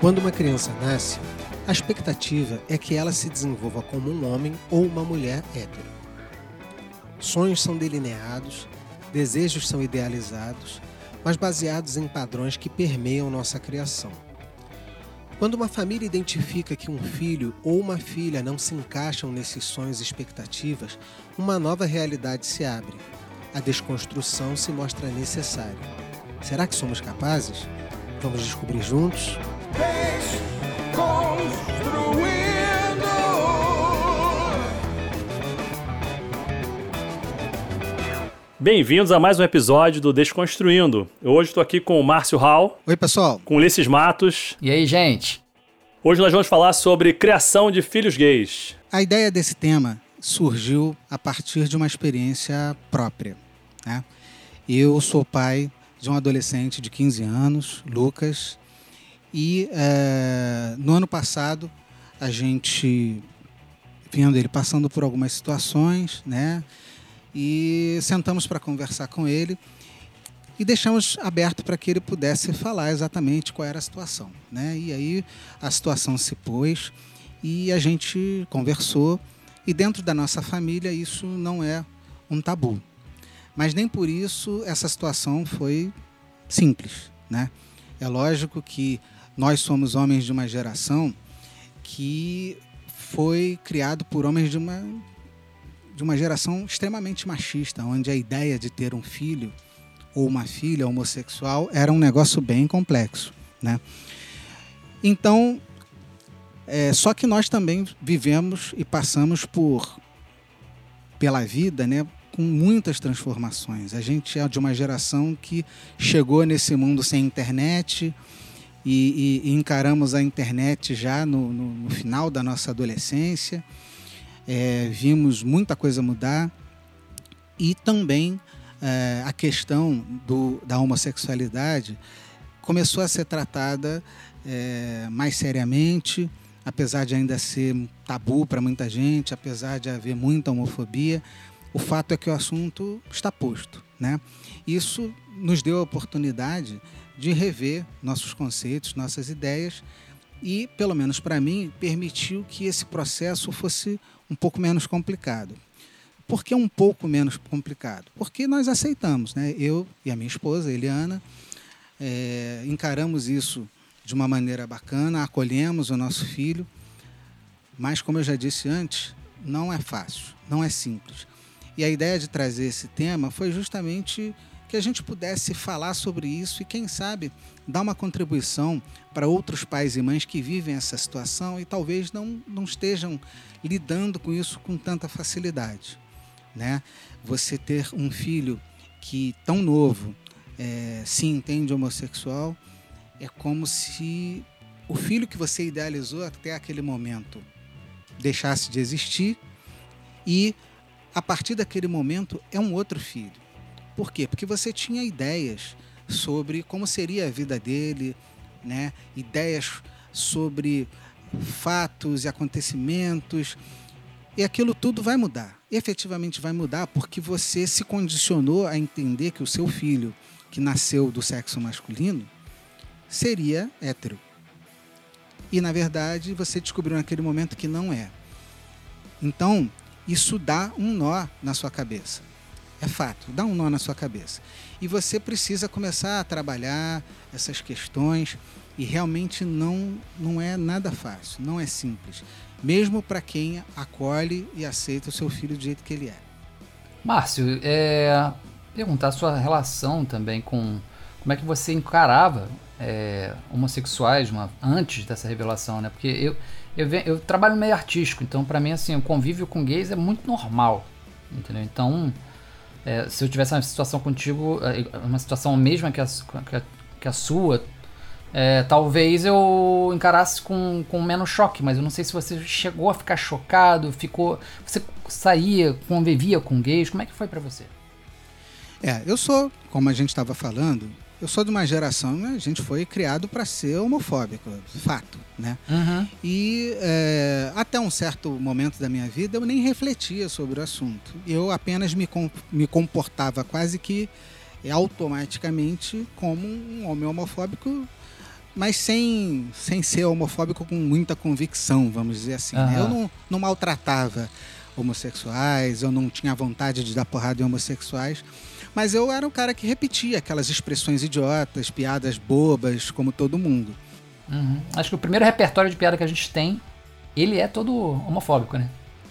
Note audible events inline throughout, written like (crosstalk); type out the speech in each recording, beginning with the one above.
Quando uma criança nasce, a expectativa é que ela se desenvolva como um homem ou uma mulher hétero. Sonhos são delineados, desejos são idealizados, mas baseados em padrões que permeiam nossa criação. Quando uma família identifica que um filho ou uma filha não se encaixam nesses sonhos e expectativas, uma nova realidade se abre. A desconstrução se mostra necessária. Será que somos capazes? Vamos descobrir juntos? Bem-vindos a mais um episódio do Desconstruindo. Eu hoje estou aqui com o Márcio Hall. Oi, pessoal. Com Ulisses Matos. E aí, gente? Hoje nós vamos falar sobre criação de filhos gays. A ideia desse tema surgiu a partir de uma experiência própria. Né? Eu sou pai de um adolescente de 15 anos, Lucas, e é, no ano passado a gente vendo ele passando por algumas situações, né? e sentamos para conversar com ele e deixamos aberto para que ele pudesse falar exatamente qual era a situação. Né? E aí a situação se pôs e a gente conversou, e dentro da nossa família isso não é um tabu. Mas nem por isso essa situação foi simples. Né? É lógico que nós somos homens de uma geração que foi criado por homens de uma de uma geração extremamente machista, onde a ideia de ter um filho ou uma filha homossexual era um negócio bem complexo, né? Então, é, só que nós também vivemos e passamos por pela vida, né, com muitas transformações. A gente é de uma geração que chegou nesse mundo sem internet e, e, e encaramos a internet já no, no, no final da nossa adolescência é, vimos muita coisa mudar e também é, a questão do, da homossexualidade começou a ser tratada é, mais seriamente, apesar de ainda ser tabu para muita gente, apesar de haver muita homofobia, o fato é que o assunto está posto. Né? Isso nos deu a oportunidade de rever nossos conceitos, nossas ideias e, pelo menos para mim, permitiu que esse processo fosse um pouco menos complicado. Por que um pouco menos complicado? Porque nós aceitamos, né? Eu e a minha esposa, Eliana, é, encaramos isso de uma maneira bacana, acolhemos o nosso filho, mas como eu já disse antes, não é fácil, não é simples. E a ideia de trazer esse tema foi justamente que a gente pudesse falar sobre isso e, quem sabe, dar uma contribuição para outros pais e mães que vivem essa situação e talvez não, não estejam lidando com isso com tanta facilidade. Né? Você ter um filho que, tão novo, é, se entende homossexual, é como se o filho que você idealizou até aquele momento deixasse de existir e, a partir daquele momento, é um outro filho. Por quê? Porque você tinha ideias sobre como seria a vida dele, né? ideias sobre fatos e acontecimentos. E aquilo tudo vai mudar. efetivamente vai mudar porque você se condicionou a entender que o seu filho, que nasceu do sexo masculino, seria hétero. E na verdade você descobriu naquele momento que não é. Então, isso dá um nó na sua cabeça. É fato, dá um nó na sua cabeça. E você precisa começar a trabalhar essas questões e realmente não, não é nada fácil, não é simples. Mesmo para quem acolhe e aceita o seu filho do jeito que ele é. Márcio, é, perguntar a sua relação também com como é que você encarava é, homossexuais uma, antes dessa revelação, né? Porque eu, eu, eu trabalho no meio artístico, então para mim assim, o convívio com gays é muito normal, entendeu? Então, é, se eu tivesse uma situação contigo, é, uma situação mesma que a, que a, que a sua, é, talvez eu encarasse com, com menos choque, mas eu não sei se você chegou a ficar chocado, ficou, você saía, convivia com gays, como é que foi para você? É, eu sou, como a gente estava falando, eu sou de uma geração, né, a gente foi criado para ser homofóbico, fato, né? Uhum. E é, até um certo momento da minha vida eu nem refletia sobre o assunto. Eu apenas me, com, me comportava quase que é automaticamente como um homem homofóbico, mas sem, sem ser homofóbico com muita convicção, vamos dizer assim. Né? Eu não, não maltratava homossexuais, eu não tinha vontade de dar porrada em homossexuais, mas eu era o cara que repetia aquelas expressões idiotas, piadas bobas, como todo mundo. Uhum. Acho que o primeiro repertório de piada que a gente tem, ele é todo homofóbico, né?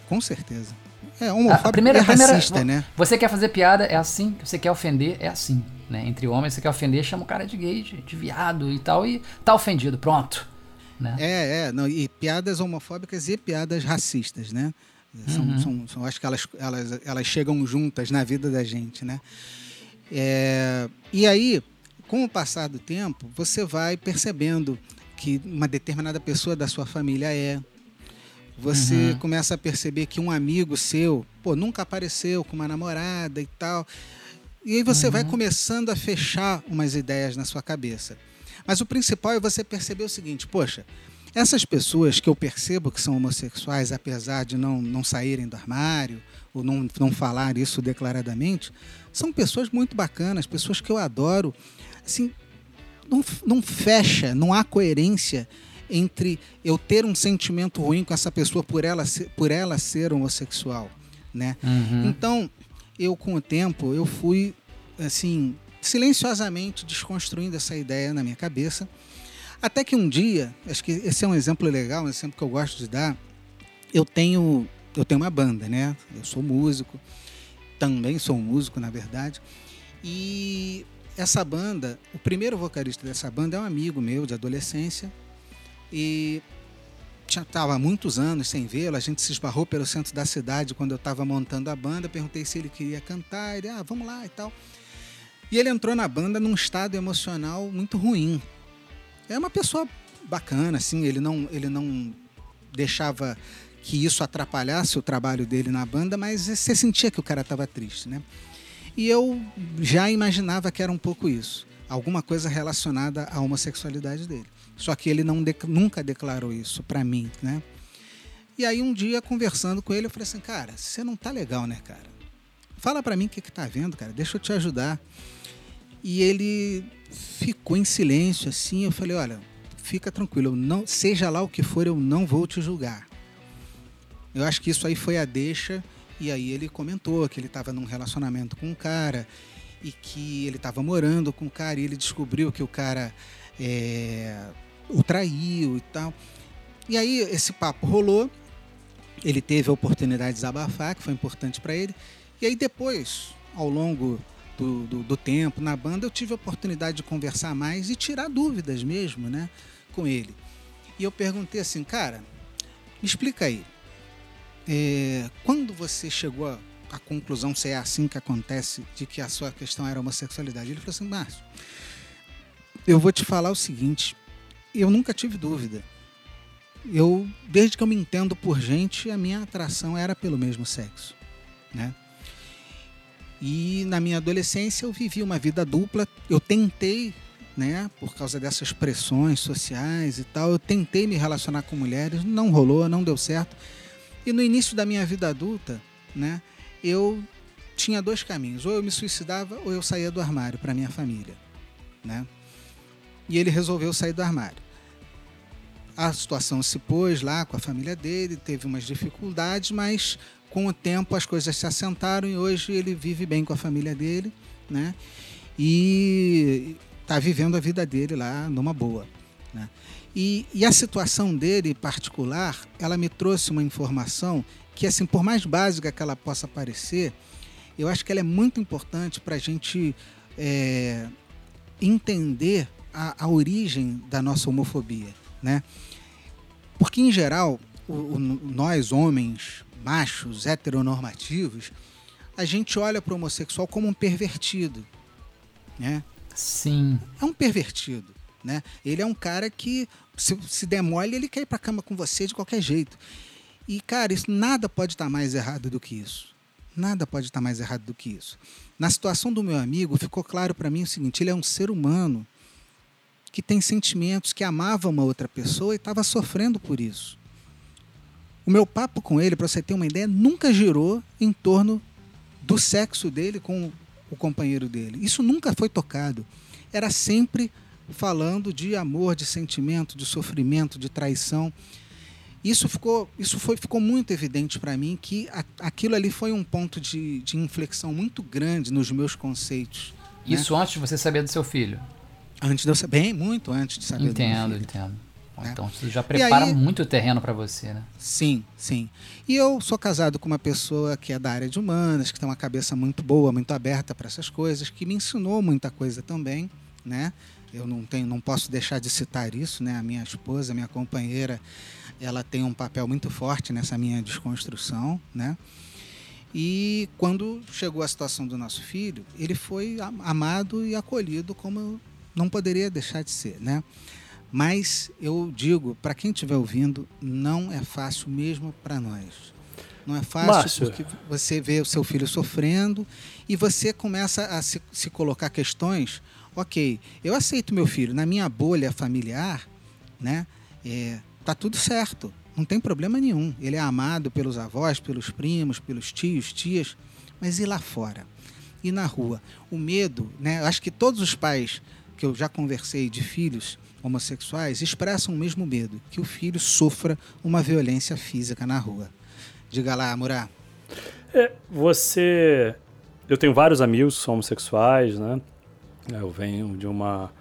Com certeza. É homofóbico a primeira, é racista, primeira, né? Você quer fazer piada, é assim. Você quer ofender, é assim. Né? Entre homens, você quer ofender, chama o cara de gay, de, de viado e tal, e tá ofendido, pronto. Né? É, é. Não, e piadas homofóbicas e piadas racistas, né? São, uhum. são, são, acho que elas, elas, elas chegam juntas na vida da gente, né? É, e aí, com o passar do tempo, você vai percebendo que uma determinada pessoa da sua família é, você uhum. começa a perceber que um amigo seu, pô, nunca apareceu com uma namorada e tal. E aí você uhum. vai começando a fechar umas ideias na sua cabeça. Mas o principal é você perceber o seguinte, poxa, essas pessoas que eu percebo que são homossexuais, apesar de não, não saírem do armário, ou não, não falar isso declaradamente, são pessoas muito bacanas, pessoas que eu adoro. Assim, não, não fecha, não há coerência entre eu ter um sentimento ruim com essa pessoa por ela ser, por ela ser homossexual, né? Uhum. Então, eu com o tempo, eu fui assim, silenciosamente desconstruindo essa ideia na minha cabeça, até que um dia, acho que esse é um exemplo legal, um exemplo que eu gosto de dar, eu tenho eu tenho uma banda, né? Eu sou músico, também sou músico, na verdade. E essa banda, o primeiro vocalista dessa banda é um amigo meu de adolescência, e estava há muitos anos sem vê-lo, a gente se esbarrou pelo centro da cidade quando eu estava montando a banda, perguntei se ele queria cantar, ele, ah, vamos lá e tal. E ele entrou na banda num estado emocional muito ruim. É uma pessoa bacana, assim, ele não, ele não deixava que isso atrapalhasse o trabalho dele na banda, mas você sentia que o cara estava triste, né? E eu já imaginava que era um pouco isso, alguma coisa relacionada à homossexualidade dele. Só que ele não nunca declarou isso para mim, né? E aí um dia conversando com ele, eu falei assim, cara, você não tá legal, né, cara? Fala para mim o que que tá vendo, cara. Deixa eu te ajudar. E ele ficou em silêncio assim. Eu falei, olha, fica tranquilo, eu não, seja lá o que for, eu não vou te julgar. Eu acho que isso aí foi a deixa. E aí ele comentou que ele estava num relacionamento com um cara e que ele estava morando com o um cara e ele descobriu que o cara é, o traiu e tal. E aí esse papo rolou, ele teve a oportunidade de desabafar, que foi importante para ele. E aí depois, ao longo do, do, do, tempo na banda, eu tive a oportunidade de conversar mais e tirar dúvidas mesmo, né, com ele. E eu perguntei assim, cara, me explica aí, é, quando você chegou à, conclusão, se é assim que acontece, de que a sua questão era homossexualidade? Ele falou assim, Márcio, eu vou te falar o seguinte, eu nunca tive dúvida. Eu, desde que eu me entendo por gente, a minha atração era pelo mesmo sexo, né? E na minha adolescência eu vivi uma vida dupla. Eu tentei, né, por causa dessas pressões sociais e tal, eu tentei me relacionar com mulheres, não rolou, não deu certo. E no início da minha vida adulta, né, eu tinha dois caminhos: ou eu me suicidava ou eu saía do armário para minha família, né? e ele resolveu sair do armário. A situação se pôs lá com a família dele, teve umas dificuldades, mas com o tempo as coisas se assentaram e hoje ele vive bem com a família dele, né? E está vivendo a vida dele lá numa boa, né? E, e, a situação dele particular, ela me trouxe uma informação que, assim, por mais básica que ela possa parecer, eu acho que ela é muito importante para a gente é, entender a, a origem da nossa homofobia, né? Porque, em geral, o, o, nós, homens, machos, heteronormativos, a gente olha para o homossexual como um pervertido, né? Sim. É um pervertido, né? Ele é um cara que, se, se demole, ele quer ir para cama com você de qualquer jeito. E, cara, isso nada pode estar mais errado do que isso. Nada pode estar mais errado do que isso. Na situação do meu amigo, ficou claro para mim o seguinte: ele é um ser humano que tem sentimentos, que amava uma outra pessoa e estava sofrendo por isso. O meu papo com ele, para você ter uma ideia, nunca girou em torno do sexo dele com o companheiro dele. Isso nunca foi tocado. Era sempre falando de amor, de sentimento, de sofrimento, de traição. Isso ficou, isso foi, ficou muito evidente para mim que a, aquilo ali foi um ponto de, de inflexão muito grande nos meus conceitos. Né? Isso né? antes de você saber do seu filho? Antes de eu saber, bem, muito antes de saber entendo, do meu filho. Entendo, entendo. Né? Então isso já prepara aí, muito terreno para você, né? Sim, sim. E eu sou casado com uma pessoa que é da área de humanas, que tem uma cabeça muito boa, muito aberta para essas coisas, que me ensinou muita coisa também, né? Eu não tenho, não posso deixar de citar isso, né? A minha esposa, a minha companheira, ela tem um papel muito forte nessa minha desconstrução, né? E quando chegou a situação do nosso filho, ele foi amado e acolhido como não poderia deixar de ser, né? Mas eu digo, para quem estiver ouvindo, não é fácil mesmo para nós. Não é fácil Márcio. porque você vê o seu filho sofrendo e você começa a se, se colocar questões. Ok, eu aceito meu filho na minha bolha familiar, né? É, tá tudo certo, não tem problema nenhum. Ele é amado pelos avós, pelos primos, pelos tios, tias, mas e lá fora? E na rua? O medo, né? Eu acho que todos os pais que eu já conversei de filhos homossexuais expressam o mesmo medo, que o filho sofra uma violência física na rua. Diga lá, Murá. É, você. Eu tenho vários amigos homossexuais, né? Eu venho de uma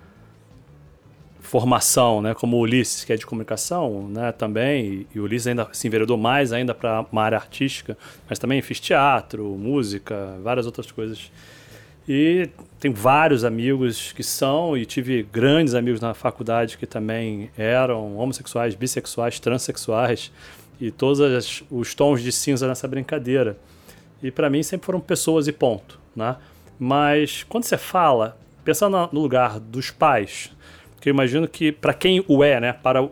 formação, né, como o Ulisses, que é de comunicação, né, também, e o Ulisses ainda se enveredou mais ainda para uma área artística, mas também fiz teatro, música, várias outras coisas e tenho vários amigos que são, e tive grandes amigos na faculdade que também eram homossexuais, bissexuais, transexuais, e todos os tons de cinza nessa brincadeira. E para mim sempre foram pessoas e ponto, né? Mas quando você fala, pensando no lugar dos pais, que eu imagino que para quem o é, né, para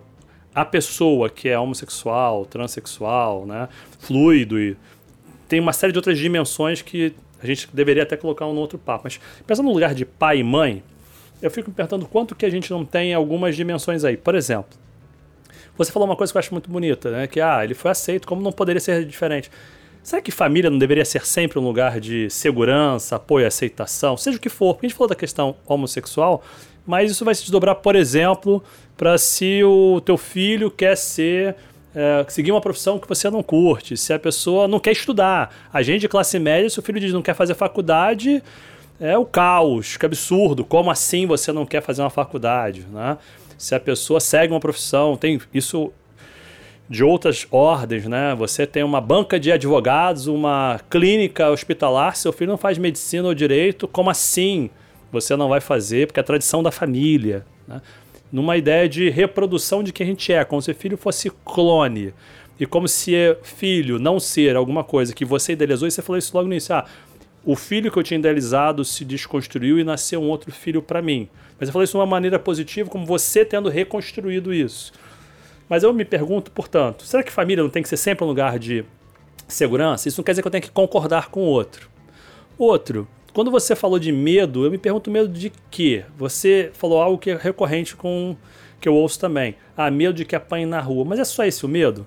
a pessoa que é homossexual, transexual, né, fluido e tem uma série de outras dimensões que a gente deveria até colocar um no outro papo. Mas pensando no lugar de pai e mãe, eu fico me perguntando quanto que a gente não tem algumas dimensões aí. Por exemplo, você falou uma coisa que eu acho muito bonita, né? Que ah, ele foi aceito, como não poderia ser diferente? Será que família não deveria ser sempre um lugar de segurança, apoio, aceitação, seja o que for? Porque a gente falou da questão homossexual, mas isso vai se desdobrar, por exemplo, para se o teu filho quer ser é, seguir uma profissão que você não curte, se a pessoa não quer estudar. A gente de classe média, se o filho diz não quer fazer faculdade, é o caos, que absurdo. Como assim você não quer fazer uma faculdade? Né? Se a pessoa segue uma profissão, tem isso de outras ordens, né? Você tem uma banca de advogados, uma clínica hospitalar, seu filho não faz medicina ou direito, como assim você não vai fazer? Porque é a tradição da família, né? Numa ideia de reprodução de quem a gente é, como se filho fosse clone. E como se filho não ser alguma coisa que você idealizou, e você falou isso logo no início. Ah, o filho que eu tinha idealizado se desconstruiu e nasceu um outro filho para mim. Mas eu falei isso de uma maneira positiva, como você tendo reconstruído isso. Mas eu me pergunto, portanto, será que família não tem que ser sempre um lugar de segurança? Isso não quer dizer que eu tenho que concordar com o outro. Outro, quando você falou de medo, eu me pergunto medo de quê? Você falou algo que é recorrente com que eu ouço também. Ah, medo de que apanhe na rua. Mas é só esse o medo?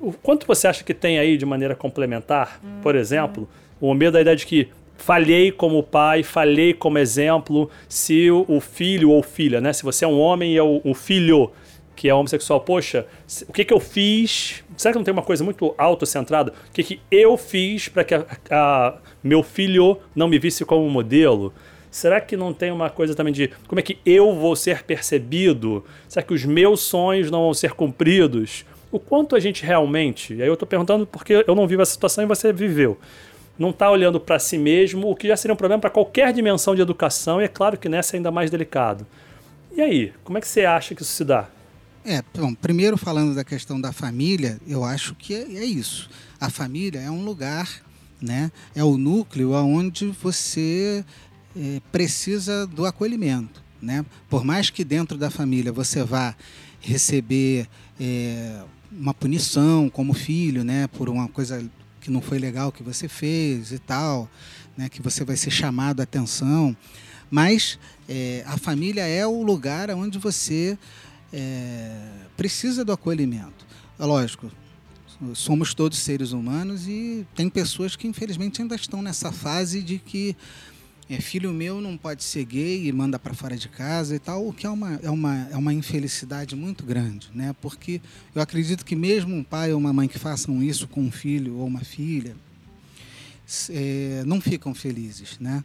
O quanto você acha que tem aí de maneira complementar, hum, por exemplo, hum. o medo da ideia de que falhei como pai, falhei como exemplo, se o, filho ou filha, né? Se você é um homem e é o, o filho que é homossexual, poxa, o que, que eu fiz? Será que não tem uma coisa muito autocentrada? O que, que eu fiz para que a, a, meu filho não me visse como modelo? Será que não tem uma coisa também de como é que eu vou ser percebido? Será que os meus sonhos não vão ser cumpridos? O quanto a gente realmente, e aí eu estou perguntando porque eu não vivo essa situação e você viveu, não está olhando para si mesmo, o que já seria um problema para qualquer dimensão de educação, e é claro que nessa é ainda mais delicado. E aí, como é que você acha que isso se dá? É, bom, primeiro falando da questão da família, eu acho que é, é isso. A família é um lugar, né? É o núcleo aonde você é, precisa do acolhimento, né? Por mais que dentro da família você vá receber é, uma punição como filho, né? Por uma coisa que não foi legal que você fez e tal, né? Que você vai ser chamado a atenção, mas é, a família é o lugar onde você é, precisa do acolhimento. É lógico, somos todos seres humanos e tem pessoas que infelizmente ainda estão nessa fase de que é, filho meu não pode ser gay e manda para fora de casa e tal, o que é uma, é, uma, é uma infelicidade muito grande, né? Porque eu acredito que mesmo um pai ou uma mãe que façam isso com um filho ou uma filha, é, não ficam felizes, né?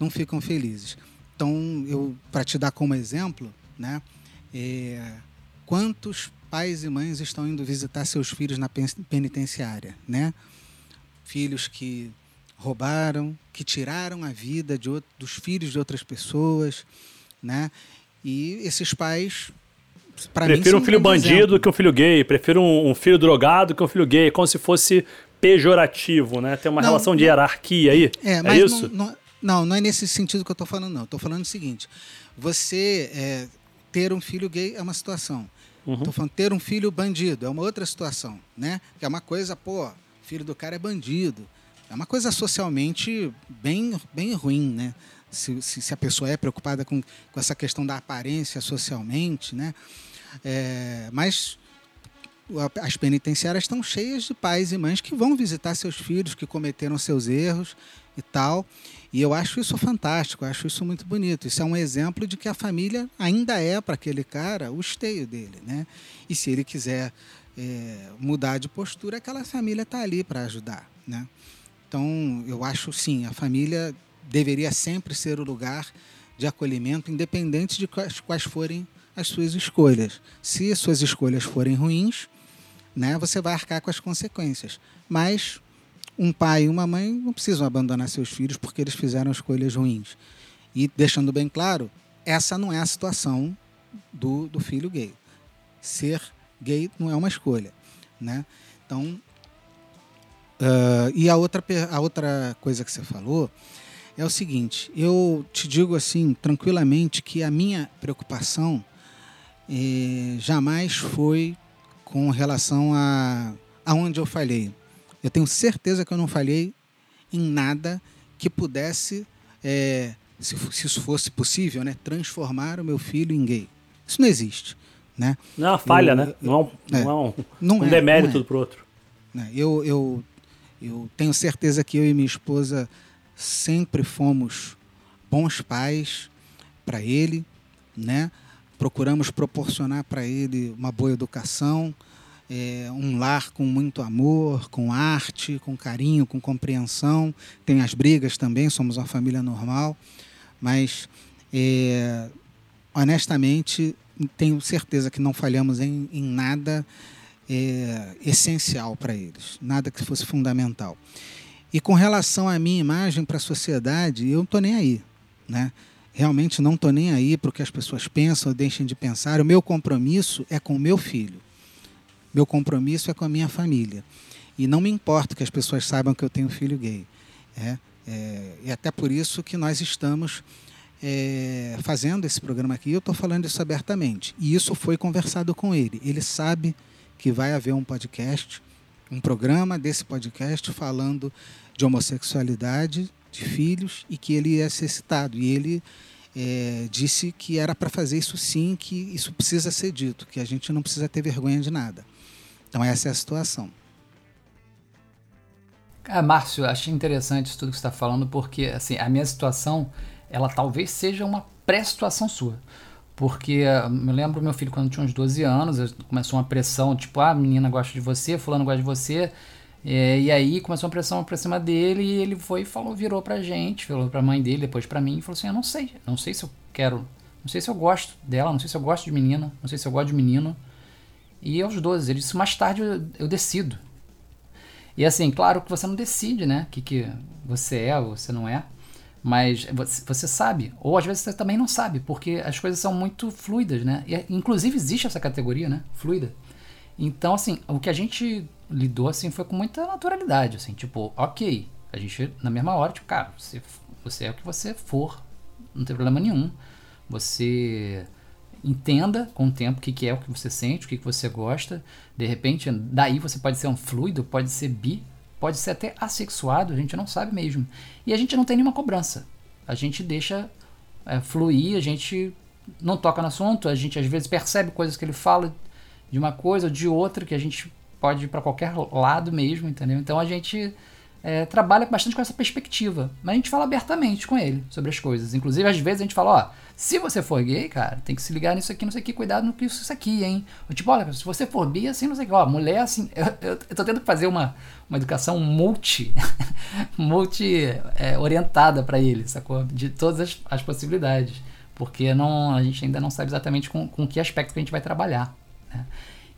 Não ficam felizes. Então, eu para te dar como exemplo, né? É, quantos pais e mães estão indo visitar seus filhos na penitenciária, né? Filhos que roubaram, que tiraram a vida de outro, dos filhos de outras pessoas, né? E esses pais prefiro um filho um bandido exemplo. que um filho gay, prefiro um, um, filho drogado que um filho gay, como se fosse pejorativo, né? Tem uma não, relação de hierarquia aí. É, é isso? Não, não, não, não é nesse sentido que eu estou falando, não. Estou falando o seguinte: você é, ter um filho gay é uma situação. Estou uhum. falando ter um filho bandido é uma outra situação, né? Que é uma coisa, pô, filho do cara é bandido. É uma coisa socialmente bem, bem ruim, né? Se, se, se a pessoa é preocupada com, com essa questão da aparência socialmente, né? É, mas as penitenciárias estão cheias de pais e mães que vão visitar seus filhos que cometeram seus erros e tal. E eu acho isso fantástico, acho isso muito bonito. Isso é um exemplo de que a família ainda é para aquele cara o esteio dele, né? E se ele quiser é, mudar de postura, aquela família está ali para ajudar, né? Então, eu acho sim, a família deveria sempre ser o lugar de acolhimento, independente de quais, quais forem as suas escolhas. Se as suas escolhas forem ruins, né, você vai arcar com as consequências. Mas um pai e uma mãe não precisam abandonar seus filhos porque eles fizeram escolhas ruins. E deixando bem claro, essa não é a situação do, do filho gay. Ser gay não é uma escolha. Né? Então, Uh, e a outra, a outra coisa que você falou é o seguinte: eu te digo assim, tranquilamente, que a minha preocupação eh, jamais foi com relação a aonde eu falhei. Eu tenho certeza que eu não falhei em nada que pudesse, eh, se, se, isso fosse possível, né, transformar o meu filho em gay. Isso não existe. Né? Não é uma falha, eu, né? Não é um, é, não é um, não um é, demérito é. para o outro. Né, eu, eu eu tenho certeza que eu e minha esposa sempre fomos bons pais para ele, né? Procuramos proporcionar para ele uma boa educação, é, um lar com muito amor, com arte, com carinho, com compreensão. Tem as brigas também, somos uma família normal, mas é, honestamente tenho certeza que não falhamos em, em nada é, essencial para eles, nada que fosse fundamental. E com relação à minha imagem para a sociedade, eu não estou nem aí. Né? Realmente não estou nem aí para o que as pessoas pensam ou deixem de pensar. O meu compromisso é com o meu filho. Meu compromisso é com a minha família. E não me importa que as pessoas saibam que eu tenho filho gay. É, é, e até por isso que nós estamos é, fazendo esse programa aqui. Eu estou falando isso abertamente. E isso foi conversado com ele. Ele sabe que vai haver um podcast, um programa desse podcast falando de homossexualidade de filhos e que ele ia ser citado. E ele é, disse que era para fazer isso sim, que isso precisa ser dito, que a gente não precisa ter vergonha de nada. Então essa é a situação. Ah, Márcio, achei interessante isso tudo que você está falando, porque assim, a minha situação, ela talvez seja uma pré-situação sua. Porque eu lembro meu filho quando tinha uns 12 anos, começou uma pressão, tipo, ah, a menina gosta de você, fulano gosta de você. É, e aí começou uma pressão pra cima dele e ele foi e falou, virou pra gente, falou pra mãe dele, depois pra mim, e falou assim, eu não sei, não sei se eu quero, não sei se eu gosto dela, não sei se eu gosto de menina, não sei se eu gosto de menino. E aos 12, ele disse, mais tarde eu, eu decido. E assim, claro que você não decide, né, o que, que você é ou você não é. Mas você sabe, ou às vezes você também não sabe, porque as coisas são muito fluidas, né? E, inclusive existe essa categoria, né? Fluida. Então, assim, o que a gente lidou, assim, foi com muita naturalidade, assim, tipo, ok, a gente, na mesma hora, tipo, cara, você, você é o que você for, não tem problema nenhum. Você entenda com o tempo o que, que é o que você sente, o que, que você gosta. De repente, daí você pode ser um fluido, pode ser bi, pode ser até assexuado, a gente não sabe mesmo. E a gente não tem nenhuma cobrança. A gente deixa é, fluir, a gente não toca no assunto, a gente às vezes percebe coisas que ele fala de uma coisa ou de outra, que a gente pode ir para qualquer lado mesmo, entendeu? Então a gente é, trabalha bastante com essa perspectiva. Mas a gente fala abertamente com ele sobre as coisas. Inclusive, às vezes a gente fala, ó, se você for gay, cara, tem que se ligar nisso aqui, não sei o que, cuidado no que isso aqui, hein? Ou, tipo, olha, se você for bi, assim, não sei o que, ó, mulher, assim, (laughs) eu, eu, eu tô tendo que fazer uma, uma educação multi, (laughs) multi é, orientada para ele, sacou? De todas as, as possibilidades. Porque não, a gente ainda não sabe exatamente com, com que aspecto que a gente vai trabalhar, né?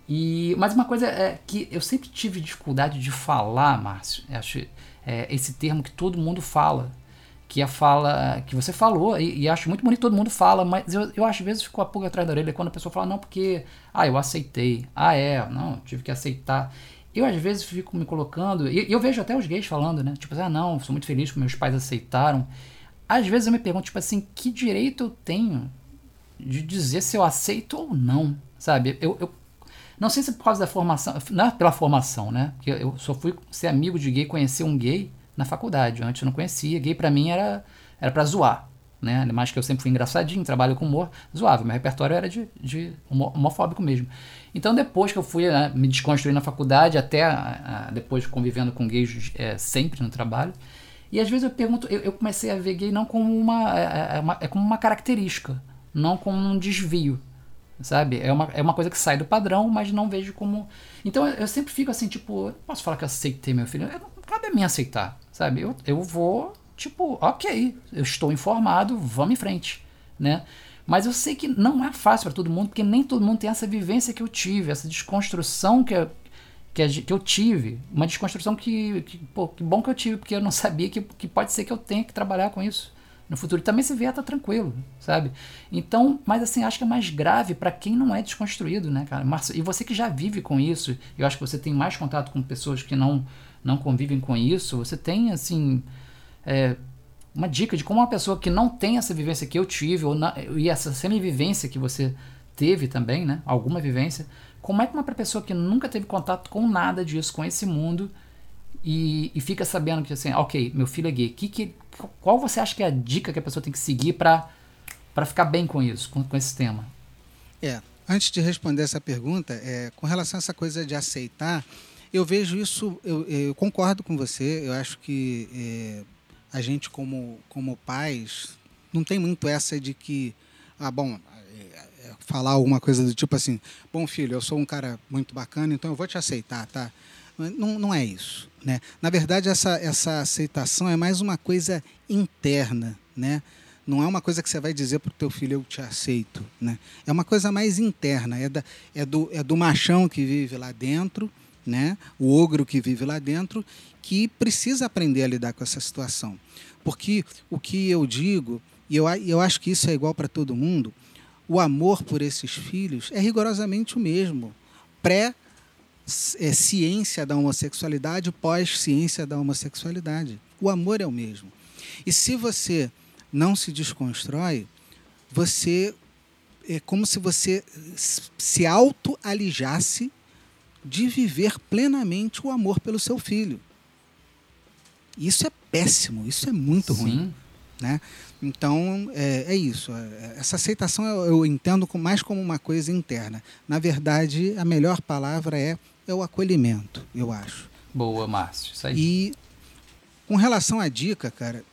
E, mas uma coisa é que eu sempre tive dificuldade de falar, Márcio, acho é, esse termo que todo mundo fala, que a fala que você falou, e, e, acho muito bonito todo mundo fala, mas eu, eu às vezes fico a pulga atrás da orelha quando a pessoa fala, não, porque, ah, eu aceitei, ah, é, não, tive que aceitar. Eu às vezes fico me colocando, e eu vejo até os gays falando, né, tipo, ah, não, sou muito feliz que meus pais aceitaram. Às vezes eu me pergunto, tipo assim, que direito eu tenho de dizer se eu aceito ou não, sabe? Eu, eu não sei se por causa da formação, não é pela formação, né? Porque eu só fui ser amigo de gay, conhecer um gay na faculdade. Antes eu não conhecia. Gay para mim era era para zoar, né? Mais que eu sempre fui engraçadinho, trabalho com humor, zoava. Meu repertório era de, de homofóbico mesmo. Então depois que eu fui né, me desconstruir na faculdade, até a, a, depois convivendo com gays é, sempre no trabalho, e às vezes eu pergunto, eu, eu comecei a ver gay não como uma é, é, é uma, é como uma característica, não como um desvio sabe? É uma, é uma coisa que sai do padrão, mas não vejo como. Então eu, eu sempre fico assim, tipo, posso falar que eu aceitei meu filho? Não cabe a mim aceitar, sabe? Eu, eu vou, tipo, ok, eu estou informado, vamos em frente, né? Mas eu sei que não é fácil para todo mundo, porque nem todo mundo tem essa vivência que eu tive, essa desconstrução que eu, que, que eu tive. Uma desconstrução que, que, pô, que bom que eu tive, porque eu não (laughs) sabia que, que pode ser que eu tenha que trabalhar com isso no futuro. Também se vier, tá tranquilo, sabe? Então, mas assim, acho que é mais grave para quem não é desconstruído, né, cara? E você que já vive com isso, eu acho que você tem mais contato com pessoas que não, não convivem com isso, você tem, assim, é, uma dica de como uma pessoa que não tem essa vivência que eu tive, ou na, e essa semi-vivência que você teve também, né? Alguma vivência, como é que uma pessoa que nunca teve contato com nada disso, com esse mundo, e, e fica sabendo que assim, ok, meu filho é gay, que, que, qual você acha que é a dica que a pessoa tem que seguir para ficar bem com isso, com, com esse tema? É, antes de responder essa pergunta, é, com relação a essa coisa de aceitar, eu vejo isso, eu, eu concordo com você, eu acho que é, a gente como, como pais não tem muito essa de que, ah, bom, é, é, falar alguma coisa do tipo assim, bom filho, eu sou um cara muito bacana, então eu vou te aceitar, tá? Não, não é isso. Né? Na verdade, essa, essa aceitação é mais uma coisa interna. Né? Não é uma coisa que você vai dizer para o teu filho, eu te aceito. Né? É uma coisa mais interna. É, da, é, do, é do machão que vive lá dentro, né? o ogro que vive lá dentro, que precisa aprender a lidar com essa situação. Porque o que eu digo, e eu, eu acho que isso é igual para todo mundo, o amor por esses filhos é rigorosamente o mesmo. Pré é, ciência da homossexualidade pós-ciência da homossexualidade. O amor é o mesmo. E se você não se desconstrói, você é como se você se auto-alijasse de viver plenamente o amor pelo seu filho. Isso é péssimo, isso é muito Sim. ruim. Né? Então, é, é, isso. É, essa aceitação eu, eu entendo mais como uma coisa interna. Na verdade, a melhor palavra é é o acolhimento, eu acho. Boa, Márcio. Isso aí. E com relação à dica, cara,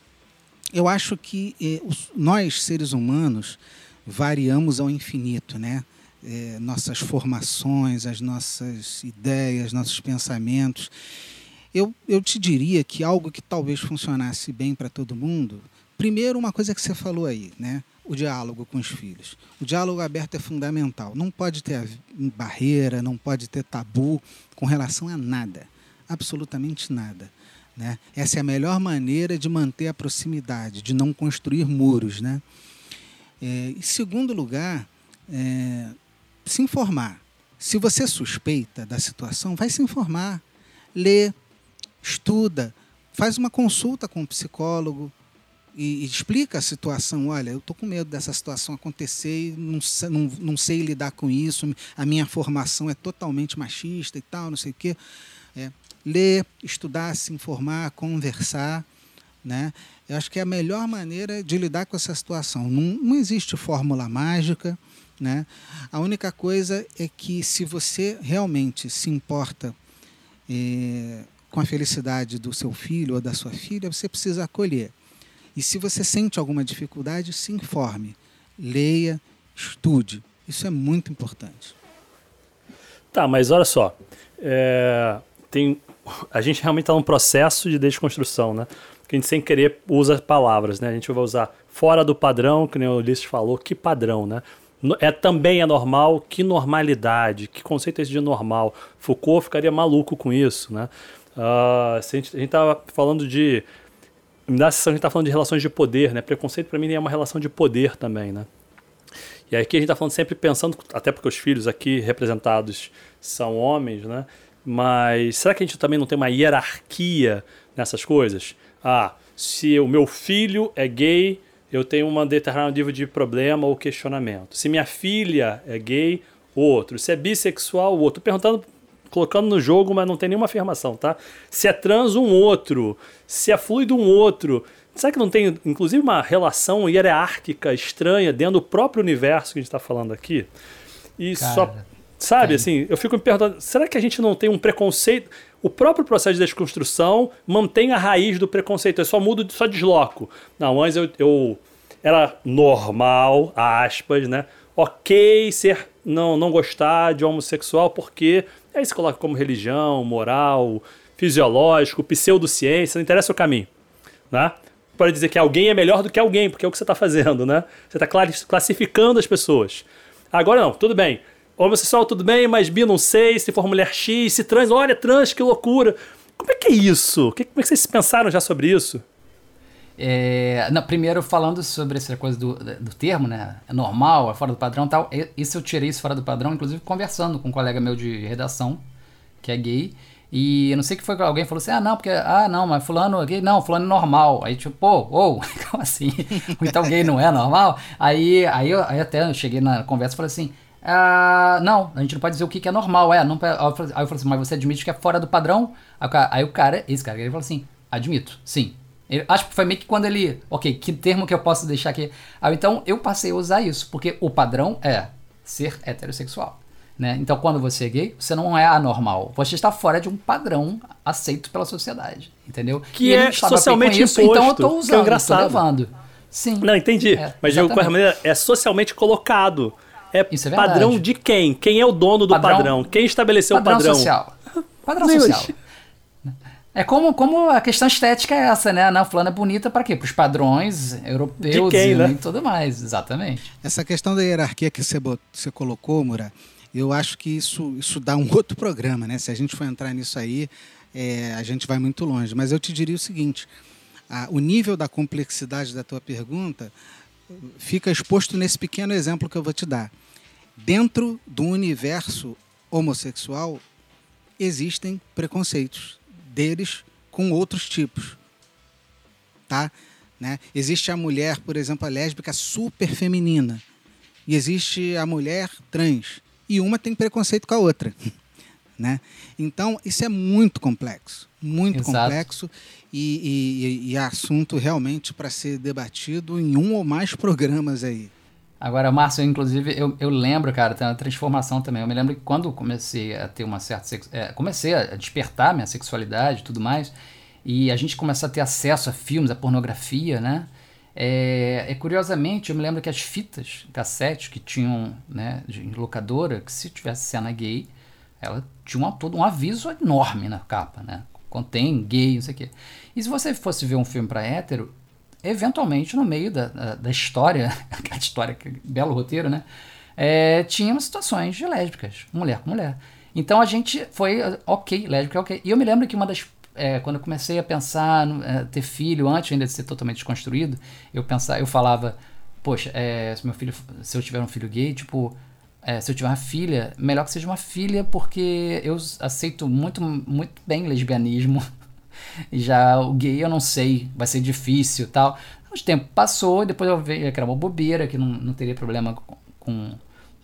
eu acho que eh, os, nós, seres humanos, variamos ao infinito, né? Eh, nossas formações, as nossas ideias, nossos pensamentos. Eu, eu te diria que algo que talvez funcionasse bem para todo mundo, primeiro, uma coisa que você falou aí, né? o diálogo com os filhos. O diálogo aberto é fundamental. Não pode ter barreira, não pode ter tabu com relação a nada, absolutamente nada. Né? Essa é a melhor maneira de manter a proximidade, de não construir muros. Né? É, em segundo lugar, é, se informar. Se você suspeita da situação, vai se informar. Lê, estuda, faz uma consulta com um psicólogo, e, explica a situação. Olha, eu estou com medo dessa situação acontecer e não, não, não sei lidar com isso. A minha formação é totalmente machista e tal, não sei o quê. É, ler, estudar, se informar, conversar. Né? Eu acho que é a melhor maneira de lidar com essa situação. Não, não existe fórmula mágica. Né? A única coisa é que se você realmente se importa é, com a felicidade do seu filho ou da sua filha, você precisa acolher. E se você sente alguma dificuldade, se informe, leia, estude. Isso é muito importante. Tá, mas olha só. É, tem, a gente realmente está num processo de desconstrução, né? Que a gente sem querer usa palavras, né? A gente vai usar fora do padrão, que nem o Ulisses falou, que padrão, né? É também é normal, que normalidade, que conceito é esse de normal? Foucault ficaria maluco com isso, né? Uh, a gente, a gente tava falando de me dá a sensação que a gente está falando de relações de poder, né? Preconceito para mim é uma relação de poder também, né? E aqui a gente está falando sempre pensando, até porque os filhos aqui representados são homens, né? Mas será que a gente também não tem uma hierarquia nessas coisas? Ah, se o meu filho é gay, eu tenho uma determinado nível de problema ou questionamento. Se minha filha é gay, outro. Se é bissexual, outro. Perguntando, colocando no jogo, mas não tem nenhuma afirmação, tá? Se é trans, um outro. Se é fluido, um outro. Será que não tem, inclusive, uma relação hierárquica estranha dentro do próprio universo que a gente está falando aqui? E Cara, só. Sabe, tem. assim, eu fico me perguntando, será que a gente não tem um preconceito? O próprio processo de desconstrução mantém a raiz do preconceito, eu só mudo, só desloco. Não, antes eu, eu era normal, aspas, né? Ok ser não, não gostar de homossexual porque aí se coloca como religião, moral, fisiológico, pseudociência, não interessa o caminho, né? para dizer que alguém é melhor do que alguém, porque é o que você está fazendo, né? Você está classificando as pessoas. Agora não, tudo bem. Homossexual, tudo bem, mas bi não sei, se for mulher X, se trans, olha, trans, que loucura. Como é que é isso? Como é que vocês pensaram já sobre isso? É, primeiro, falando sobre essa coisa do, do termo, né? É normal, é fora do padrão tal. Isso eu tirei isso fora do padrão, inclusive conversando com um colega meu de redação, que é gay. E eu não sei que foi alguém falou assim: ah, não, porque, ah, não, mas fulano aqui, não, fulano é normal. Aí, tipo, pô, ou, (laughs) como assim? então gay não é normal? Aí, aí, eu, aí até eu cheguei na conversa e falei assim: ah, não, a gente não pode dizer o que, que é normal, é. Não, aí eu falei assim, mas você admite que é fora do padrão? Aí o cara, esse cara, ele falou assim: admito, sim. Ele, acho que foi meio que quando ele, ok, que termo que eu posso deixar aqui? Aí então eu passei a usar isso, porque o padrão é ser heterossexual. Né? Então, quando você é gay, você não é anormal. Você está fora de um padrão aceito pela sociedade. Entendeu? Que é socialmente isso, imposto. Então, eu estou usando, é engraçado. levando. Sim. Não, entendi. É, Mas, de alguma maneira, é socialmente colocado. É, é padrão de quem? Quem é o dono do padrão? padrão? Quem estabeleceu padrão o padrão? Social. Padrão social. (laughs) É como, como a questão estética é essa, né? Não, fulana é bonita para quê? Para os padrões europeus quem, né? e tudo mais, exatamente. Essa questão da hierarquia que você, você colocou, Mura, eu acho que isso, isso dá um (laughs) outro programa, né? Se a gente for entrar nisso aí, é, a gente vai muito longe. Mas eu te diria o seguinte: a, o nível da complexidade da tua pergunta fica exposto nesse pequeno exemplo que eu vou te dar. Dentro do universo homossexual existem preconceitos deles com outros tipos, tá? Né? Existe a mulher, por exemplo, a lésbica super feminina e existe a mulher trans e uma tem preconceito com a outra. (laughs) Né? Então, isso é muito complexo, muito Exato. complexo e, e, e assunto realmente para ser debatido em um ou mais programas aí. Agora, Márcio, inclusive, eu, eu lembro, cara, tem uma transformação também. Eu me lembro que quando comecei a ter uma certa. É, comecei a despertar minha sexualidade e tudo mais, e a gente começou a ter acesso a filmes, a pornografia, né? É, é, curiosamente, eu me lembro que as fitas cassete que tinham né, de locadora, que se tivesse cena gay, ela tinha uma, todo um aviso enorme na capa, né? Contém gay, não sei o quê. E se você fosse ver um filme para hétero, eventualmente no meio da, da, história, (laughs) aquela história, que belo roteiro, né? É, tinha situações de lésbicas, mulher com mulher. Então a gente foi ok, lésbica ok. E eu me lembro que uma das é, quando eu comecei a pensar é, ter filho antes ainda de ser totalmente desconstruído, eu pensava, eu falava, poxa, é, se meu filho, se eu tiver um filho gay, tipo, é, se eu tiver uma filha, melhor que seja uma filha, porque eu aceito muito, muito bem lesbianismo. (laughs) já o gay eu não sei, vai ser difícil tal. O tempo passou, depois eu vi que era uma bobeira, que não, não teria problema com,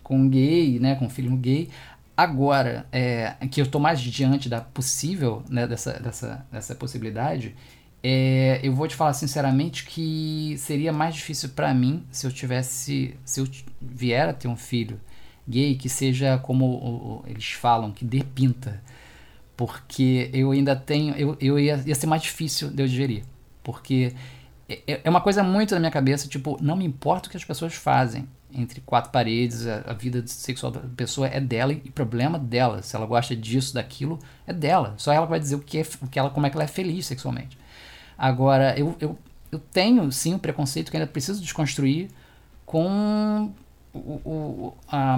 com, gay, né, com filho gay. Agora, é, que eu estou mais diante da possível, né, dessa, dessa, dessa possibilidade, é, eu vou te falar sinceramente que seria mais difícil para mim se eu tivesse, se eu vier a ter um filho gay que seja como eles falam, que dê pinta. Porque eu ainda tenho. Eu, eu ia, ia ser mais difícil de eu digerir. Porque é, é, é uma coisa muito na minha cabeça, tipo, não me importa o que as pessoas fazem entre quatro paredes, a, a, vida sexual da pessoa é dela e problema dela. Se ela gosta disso, daquilo, é dela. Só ela vai dizer o que é, o que ela, como é que ela é feliz sexualmente. Agora, eu, eu, eu tenho sim um preconceito que ainda preciso desconstruir com o, o a,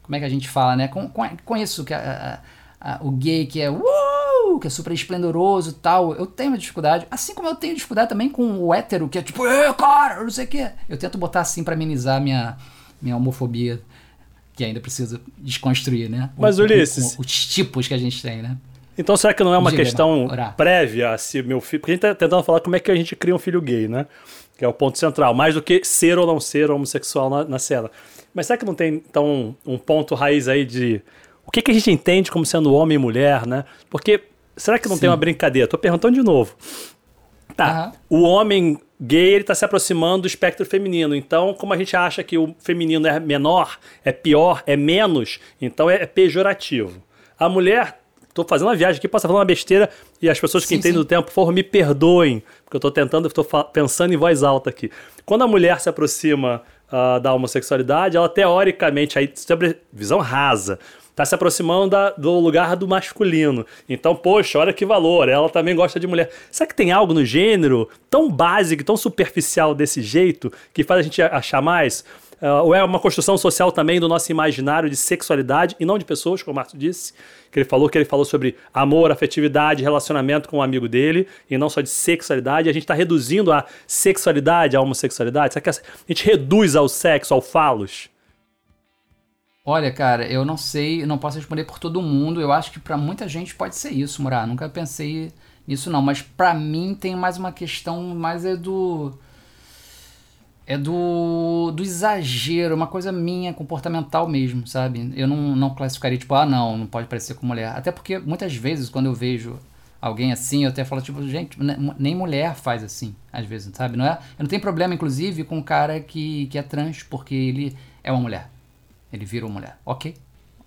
como é que a gente fala, né? Com, com, com isso que a, a, o gay que é uh, que é super esplendoroso tal. Eu tenho uma dificuldade, assim como eu tenho dificuldade também com o hétero que é tipo, cara, não sei o quê. Eu tento botar assim para amenizar minha minha homofobia que ainda precisa desconstruir, né? Mas o, Ulisses, o, os tipos que a gente tem, né? Então será que não é uma Diga, questão prévia se meu filho, porque a gente tá tentando falar como é que a gente cria um filho gay, né? Que é o ponto central, mais do que ser ou não ser homossexual na, na cena. Mas será que não tem então um ponto raiz aí de o que, que a gente entende como sendo homem e mulher, né? Porque será que não Sim. tem uma brincadeira? Tô perguntando de novo. Tá. Uhum. O homem gay ele está se aproximando do espectro feminino. Então, como a gente acha que o feminino é menor, é pior, é menos, então é, é pejorativo. A mulher Tô fazendo uma viagem aqui, posso falar uma besteira e as pessoas que sim, entendem sim. do tempo, por favor, me perdoem, porque eu tô tentando, eu tô pensando em voz alta aqui. Quando a mulher se aproxima uh, da homossexualidade, ela teoricamente, aí, sobre visão rasa, está se aproximando da, do lugar do masculino. Então, poxa, olha que valor, ela também gosta de mulher. Será que tem algo no gênero tão básico, tão superficial desse jeito, que faz a gente achar mais? Uh, ou é uma construção social também do nosso imaginário de sexualidade e não de pessoas, como o Márcio disse, que ele falou que ele falou sobre amor, afetividade, relacionamento com um amigo dele e não só de sexualidade. A gente está reduzindo a sexualidade à homossexualidade. Será que a gente reduz ao sexo, ao falos? Olha, cara, eu não sei, não posso responder por todo mundo. Eu acho que para muita gente pode ser isso, Murá. Nunca pensei nisso não, mas para mim tem mais uma questão mais é do é do, do exagero, uma coisa minha, comportamental mesmo, sabe? Eu não, não classificaria, tipo, ah, não, não pode parecer com mulher. Até porque muitas vezes, quando eu vejo alguém assim, eu até falo, tipo, gente, nem mulher faz assim, às vezes, sabe? Não é, eu não tenho problema, inclusive, com um cara que, que é trans, porque ele é uma mulher. Ele virou mulher. Ok,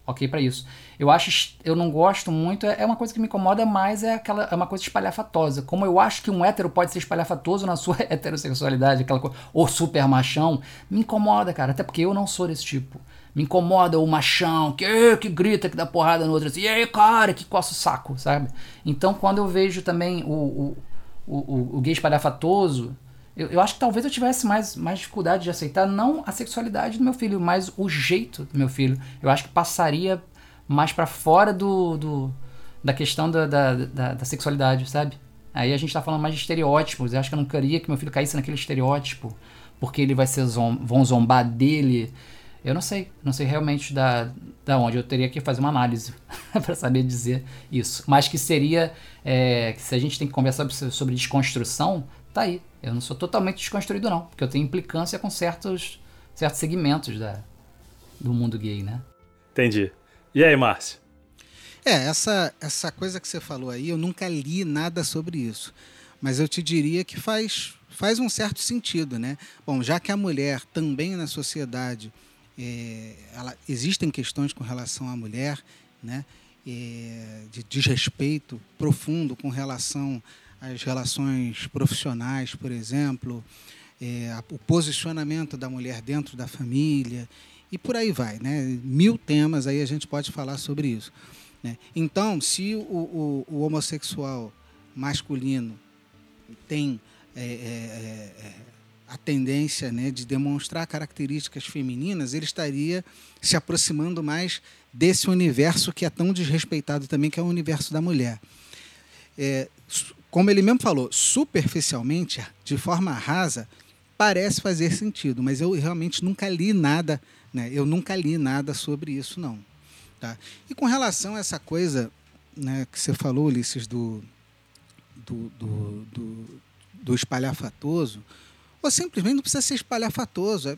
ok para isso. Eu acho, eu não gosto muito, é uma coisa que me incomoda mais, é aquela, é uma coisa espalhafatosa. Como eu acho que um hétero pode ser espalhafatoso na sua (laughs) heterossexualidade, aquela coisa, ou super machão, me incomoda, cara, até porque eu não sou desse tipo. Me incomoda o machão que, que grita, que dá porrada no outro, assim, e aí, cara, que coça o saco, sabe? Então, quando eu vejo também o, o, o, o, o gay espalhafatoso, eu, eu, acho que talvez eu tivesse mais, mais dificuldade de aceitar não a sexualidade do meu filho, mas o jeito do meu filho. Eu acho que passaria mais para fora do, do, da questão da, da, da, da, sexualidade, sabe? Aí a gente tá falando mais de estereótipos. Eu acho que eu não queria que meu filho caísse naquele estereótipo, porque ele vai ser zom, vão zombar dele. Eu não sei, não sei realmente da, da onde. Eu teria que fazer uma análise (laughs) para saber dizer isso. Mas que seria, é, que se a gente tem que conversar sobre desconstrução, tá aí. Eu não sou totalmente desconstruído, não, porque eu tenho implicância com certos, certos segmentos da, do mundo gay, né? Entendi. E aí, Márcio? É, essa, essa coisa que você falou aí, eu nunca li nada sobre isso. Mas eu te diria que faz, faz um certo sentido, né? Bom, já que a mulher também na sociedade, é, ela, existem questões com relação à mulher, né? É, de desrespeito profundo com relação as relações profissionais, por exemplo, é, o posicionamento da mulher dentro da família e por aí vai, né? Mil temas aí a gente pode falar sobre isso. Né? Então, se o, o, o homossexual masculino tem é, é, é, a tendência né, de demonstrar características femininas, ele estaria se aproximando mais desse universo que é tão desrespeitado também, que é o universo da mulher. É, como ele mesmo falou, superficialmente, de forma rasa, parece fazer sentido, mas eu realmente nunca li nada, né? Eu nunca li nada sobre isso, não. Tá? E com relação a essa coisa né, que você falou, Ulisses, do, do, do, do, do espalhafatoso, ou simplesmente não precisa ser espalhafatoso, é,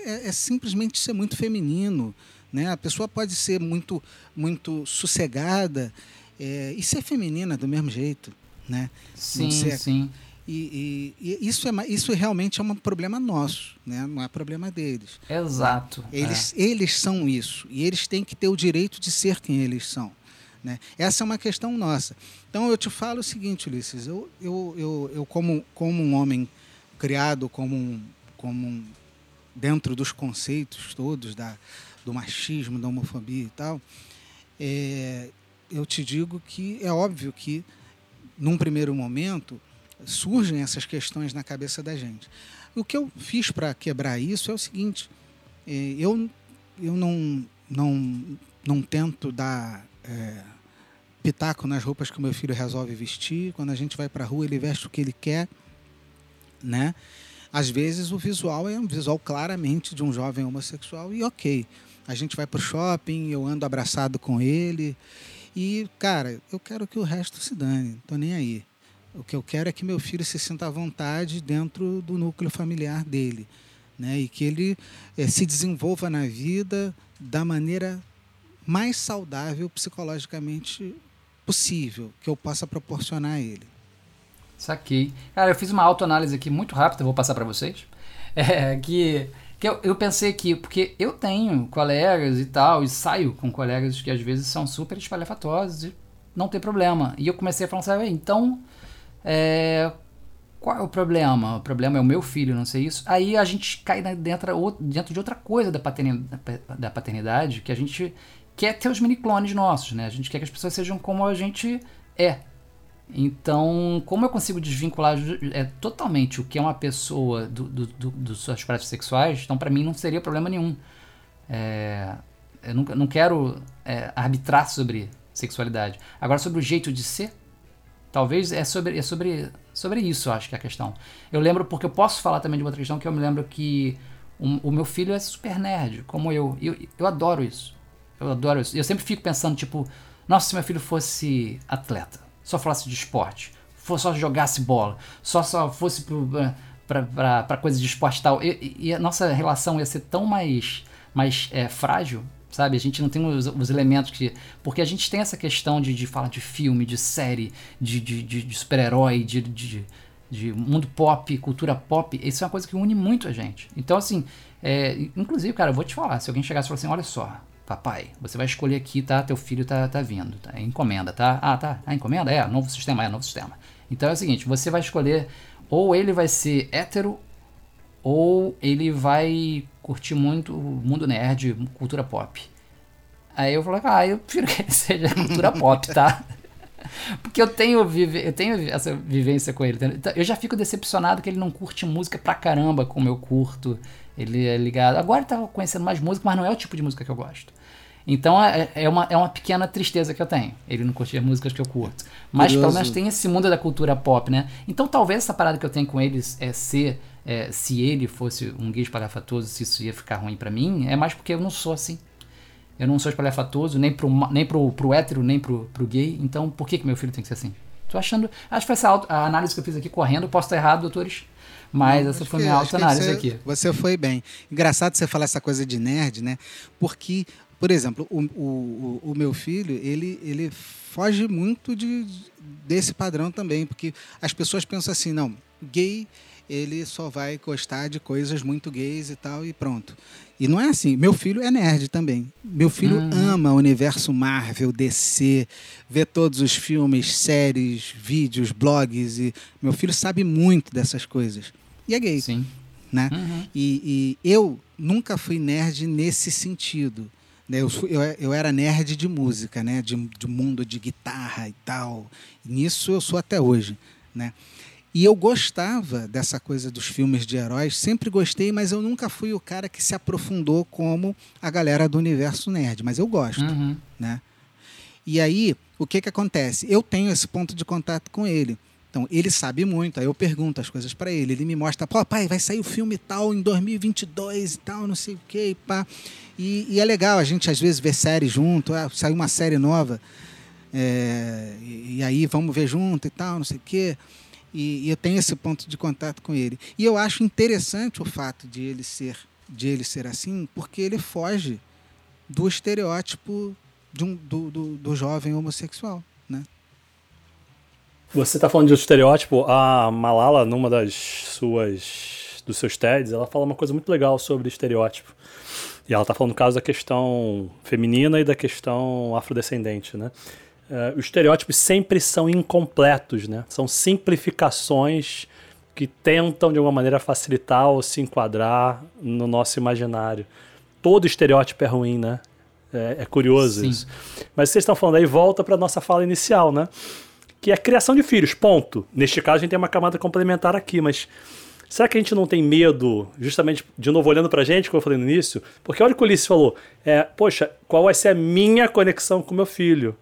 é, é simplesmente ser muito feminino. Né? A pessoa pode ser muito, muito sossegada é, e ser feminina do mesmo jeito né? Sim, sim. E, e, e, isso, é, isso realmente é um problema nosso, né? não é problema deles. Exato. Eles, é. eles são isso, e eles têm que ter o direito de ser quem eles são. Né? Essa é uma questão nossa. Então eu te falo o seguinte, Ulisses, eu, eu, eu, eu como, como um homem criado como um, como um, dentro dos conceitos todos da, do machismo, da homofobia e tal, é, eu te digo que é óbvio que, num primeiro momento, surgem essas questões na cabeça da gente. O que eu fiz para quebrar isso é o seguinte: é, eu, eu não, não, não tento dar é, pitaco nas roupas que o meu filho resolve vestir. Quando a gente vai para a rua, ele veste o que ele quer. Né? Às vezes o visual é um visual claramente de um jovem homossexual e ok. A gente vai para o shopping, eu ando abraçado com ele e, cara, eu quero que o resto se dane, não tô nem aí. O que eu quero é que meu filho se sinta à vontade dentro do núcleo familiar dele, né? E que ele é, se desenvolva na vida da maneira mais saudável psicologicamente possível que eu possa proporcionar a ele. Saquei. Cara, eu fiz uma autoanálise aqui muito rápida, vou passar para vocês. (laughs) É, que que eu, eu pensei aqui, porque eu tenho colegas e tal, e saio com colegas que às vezes são super espalhafatosos e não tem problema. E eu comecei a falar, sabe, então, é, qual é o problema? O problema é o meu filho, não sei isso. Aí a gente cai dentro, dentro de outra coisa da paternidade, da paternidade, que a gente quer ter os mini-clones nossos, né? A gente quer que as pessoas sejam como a gente é. Então, como eu consigo desvincular é, totalmente o que é uma pessoa do, do, do, dos suas práticas sexuais, então para mim não seria problema nenhum. É, eu não, não quero é, arbitrar sobre sexualidade. Agora, sobre o jeito de ser, talvez é sobre, é sobre, sobre isso, acho que é a questão. Eu lembro, porque eu posso falar também de outra questão, que eu me lembro que o, o meu filho é super nerd, como eu. eu. Eu adoro isso. Eu adoro isso. Eu sempre fico pensando, tipo, nossa, se meu filho fosse atleta só falasse de esporte, só jogasse bola, só só fosse para coisa de esporte e tal, e, e, a nossa relação ia ser tão mais, mais é, frágil, sabe? A gente não tem os, os, elementos que. Porque a gente tem essa questão de, de falar de filme, de série, de, de, de, de super-herói, de, de, de, mundo pop, cultura pop. Isso é uma coisa que une muito a gente. Então, assim, é, inclusive, cara, eu vou te falar: se alguém chegasse e falasse assim, olha só, Papai, você vai escolher aqui, tá? Teu filho tá, tá vindo, tá? É encomenda, tá? Ah, tá. Ah, encomenda? É, novo sistema, é novo sistema. Então é o seguinte, você vai escolher ou ele vai ser hétero ou ele vai curtir muito mundo nerd, cultura pop. Aí eu falei, ah, eu prefiro que ele (laughs) seja cultura pop, tá? Porque eu tenho, vive, eu tenho essa vivência com ele. Então, eu já fico decepcionado que ele não curte música pra caramba como eu curto. Ele é ligado. Agora ele tá conhecendo mais música, mas não é o tipo de música que eu gosto. Então é, é, uma, é uma pequena tristeza que eu tenho. Ele não curte as músicas que eu curto. Mas Curioso. pelo menos tem esse mundo da cultura pop, né? Então talvez essa parada que eu tenho com eles é ser. É, se ele fosse um gay espalhafatoso, se isso ia ficar ruim para mim, é mais porque eu não sou assim. Eu não sou espalhafatoso, nem pro, nem pro, pro hétero, nem pro, pro gay. Então por que, que meu filho tem que ser assim? Tô achando. Acho que foi essa auto, a análise que eu fiz aqui correndo. Posso estar errado, doutores. Mas não, essa foi minha autoanálise aqui. Você foi bem. Engraçado você falar essa coisa de nerd, né? Porque por exemplo, o, o, o meu filho, ele, ele foge muito de, desse padrão também, porque as pessoas pensam assim, não, gay ele só vai gostar de coisas muito gays e tal e pronto. E não é assim. Meu filho é nerd também. Meu filho uhum. ama o universo Marvel, DC, vê todos os filmes, séries, vídeos, blogs e meu filho sabe muito dessas coisas. E é gay. Sim. Né? Uhum. E, e eu nunca fui nerd nesse sentido. Né, eu, eu, eu, era nerd de música, né? De, de mundo de guitarra e tal. E nisso eu sou até hoje, né? E eu gostava dessa coisa dos filmes de heróis, sempre gostei, mas eu nunca fui o cara que se aprofundou como a galera do universo nerd, mas eu gosto, uhum. né? E aí, o que que acontece? Eu tenho esse ponto de contato com ele. Então, ele sabe muito, aí eu pergunto as coisas para ele. Ele me mostra, pô, pai, vai sair o filme tal em 2022 e tal, não sei o quê, e pá. E, e, é legal a gente, às vezes, ver série junto. Ah, saiu uma série nova, é, e, e, aí vamos ver junto e tal, não sei o quê. E, e eu tenho esse ponto de contato com ele. E eu acho interessante o fato de ele ser, de ele ser assim, porque ele foge do estereótipo de um, do, do, do jovem homossexual? Você está falando de um estereótipo. A Malala, numa das suas dos seus TEDs, ela fala uma coisa muito legal sobre estereótipo. E ela está falando no caso da questão feminina e da questão afrodescendente, né? uh, os estereótipos sempre são incompletos, né? São simplificações que tentam de alguma maneira facilitar ou se enquadrar no nosso imaginário. Todo estereótipo é ruim, né? É, é curioso Sim. isso. Mas vocês estão falando aí, volta para nossa fala inicial, né? Que é a criação de filhos, ponto. Neste caso, a gente tem uma camada complementar aqui, mas Será que a gente não tem medo, justamente, de novo, olhando pra gente, como eu falei no início? Porque olha o que o Ulisses falou. É, poxa, qual vai ser a minha conexão com meu filho?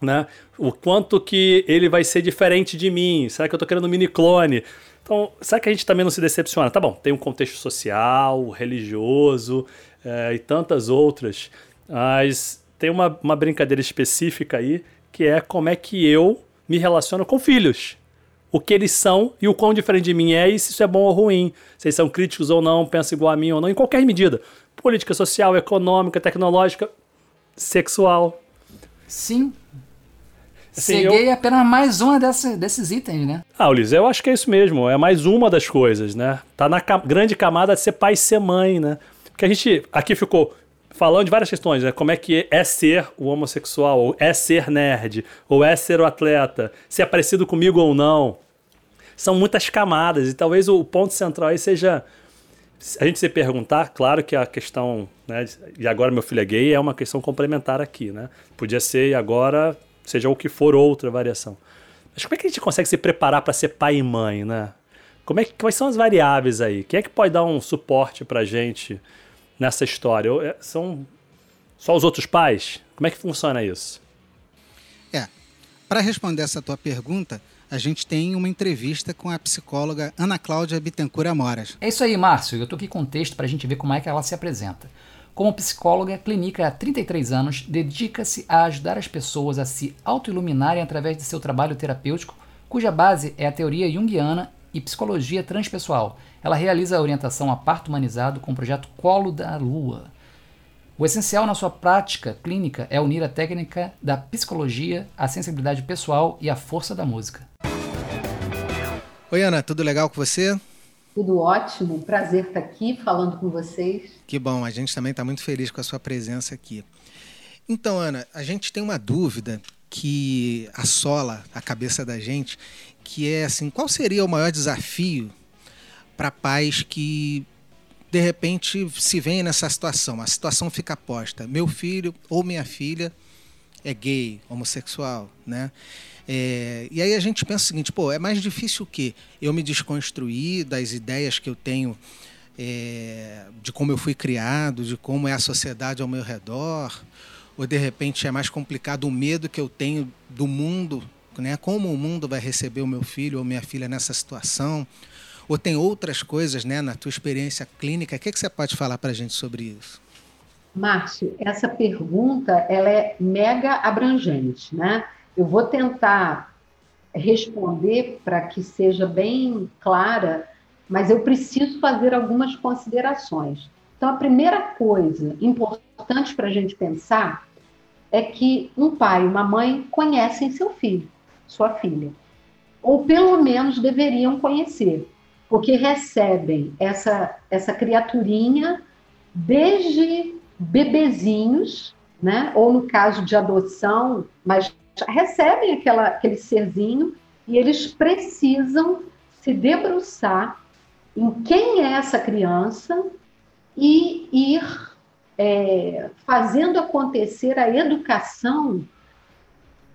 Né? O quanto que ele vai ser diferente de mim? Será que eu tô querendo um mini clone? Então, será que a gente também não se decepciona? Tá bom, tem um contexto social, religioso é, e tantas outras, mas tem uma, uma brincadeira específica aí que é como é que eu me relaciono com filhos o que eles são e o quão diferente de mim é e se isso é bom ou ruim. Se eles são críticos ou não, pensam igual a mim ou não, em qualquer medida. Política social, econômica, tecnológica, sexual. Sim. Assim, Ceguei eu... apenas mais uma dessa, desses itens, né? Ah, Ulisses, eu acho que é isso mesmo. É mais uma das coisas, né? Tá na grande camada de ser pai e ser mãe, né? Porque a gente aqui ficou falando de várias questões, né? Como é que é ser o homossexual, ou é ser nerd, ou é ser o atleta, se é parecido comigo ou não. São muitas camadas, e talvez o ponto central aí seja a gente se perguntar, claro que a questão, né, e agora meu filho é gay, é uma questão complementar aqui, né? Podia ser e agora seja o que for outra variação. Mas como é que a gente consegue se preparar para ser pai e mãe, né? Como é que, quais são as variáveis aí? Quem é que pode dar um suporte para gente nessa história? É, são só os outros pais? Como é que funciona isso? É, para responder essa tua pergunta, a gente tem uma entrevista com a psicóloga Ana Cláudia Bittencourt Amoras. É isso aí, Márcio. Eu estou aqui com o texto para a gente ver como é que ela se apresenta. Como psicóloga clínica há 33 anos, dedica-se a ajudar as pessoas a se autoiluminarem através de seu trabalho terapêutico, cuja base é a teoria junguiana e psicologia transpessoal. Ela realiza a orientação a parto humanizado com o projeto Colo da Lua. O essencial na sua prática clínica é unir a técnica da psicologia, a sensibilidade pessoal e a força da música. Oi, Ana, tudo legal com você? Tudo ótimo, prazer estar aqui falando com vocês. Que bom, a gente também está muito feliz com a sua presença aqui. Então, Ana, a gente tem uma dúvida que assola a cabeça da gente, que é assim, qual seria o maior desafio para pais que de repente se veem nessa situação, a situação fica posta, meu filho ou minha filha é gay, homossexual, né? É, e aí a gente pensa o seguinte, pô, é mais difícil o quê? Eu me desconstruir das ideias que eu tenho é, de como eu fui criado, de como é a sociedade ao meu redor, ou de repente é mais complicado o medo que eu tenho do mundo né? Como o mundo vai receber o meu filho ou minha filha nessa situação? Ou tem outras coisas, né, na tua experiência clínica? O que, é que você pode falar para a gente sobre isso? Márcio, essa pergunta ela é mega abrangente, né? Eu vou tentar responder para que seja bem clara, mas eu preciso fazer algumas considerações. Então, a primeira coisa importante para a gente pensar é que um pai e uma mãe conhecem seu filho sua filha. Ou pelo menos deveriam conhecer, porque recebem essa, essa criaturinha desde bebezinhos, né? ou no caso de adoção, mas recebem aquela, aquele serzinho e eles precisam se debruçar em quem é essa criança e ir é, fazendo acontecer a educação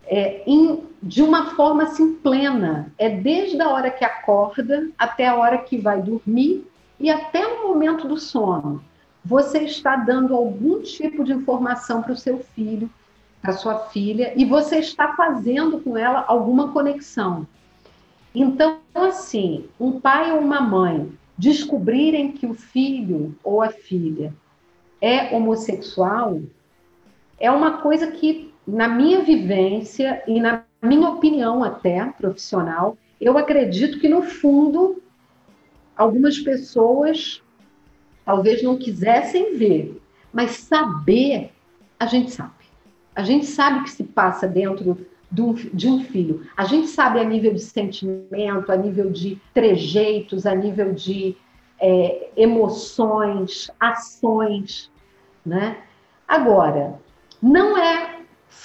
é, em, de uma forma assim plena. É desde a hora que acorda até a hora que vai dormir e até o momento do sono. Você está dando algum tipo de informação para o seu filho, para sua filha, e você está fazendo com ela alguma conexão. Então, assim, um pai ou uma mãe descobrirem que o filho ou a filha é homossexual é uma coisa que na minha vivência e na minha opinião até profissional, eu acredito que no fundo algumas pessoas talvez não quisessem ver, mas saber a gente sabe. A gente sabe o que se passa dentro de um filho. A gente sabe a nível de sentimento, a nível de trejeitos, a nível de é, emoções, ações, né? Agora, não é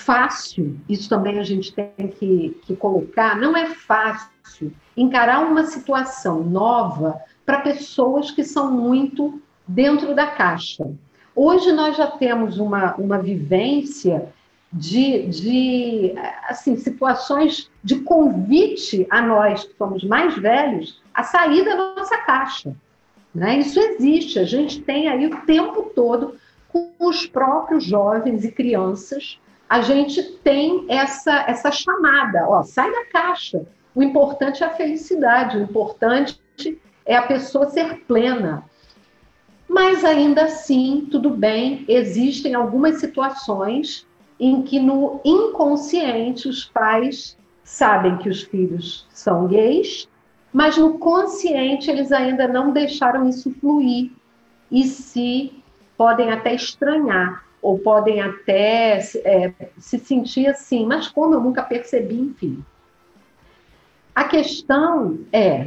fácil, isso também a gente tem que, que colocar, não é fácil encarar uma situação nova para pessoas que são muito dentro da caixa. Hoje nós já temos uma, uma vivência de, de assim, situações de convite a nós, que somos mais velhos, a sair da nossa caixa. Né? Isso existe, a gente tem aí o tempo todo com os próprios jovens e crianças, a gente tem essa, essa chamada, ó, sai da caixa. O importante é a felicidade, o importante é a pessoa ser plena. Mas ainda assim, tudo bem, existem algumas situações em que no inconsciente os pais sabem que os filhos são gays, mas no consciente eles ainda não deixaram isso fluir e se podem até estranhar ou podem até é, se sentir assim, mas como eu nunca percebi, enfim. A questão é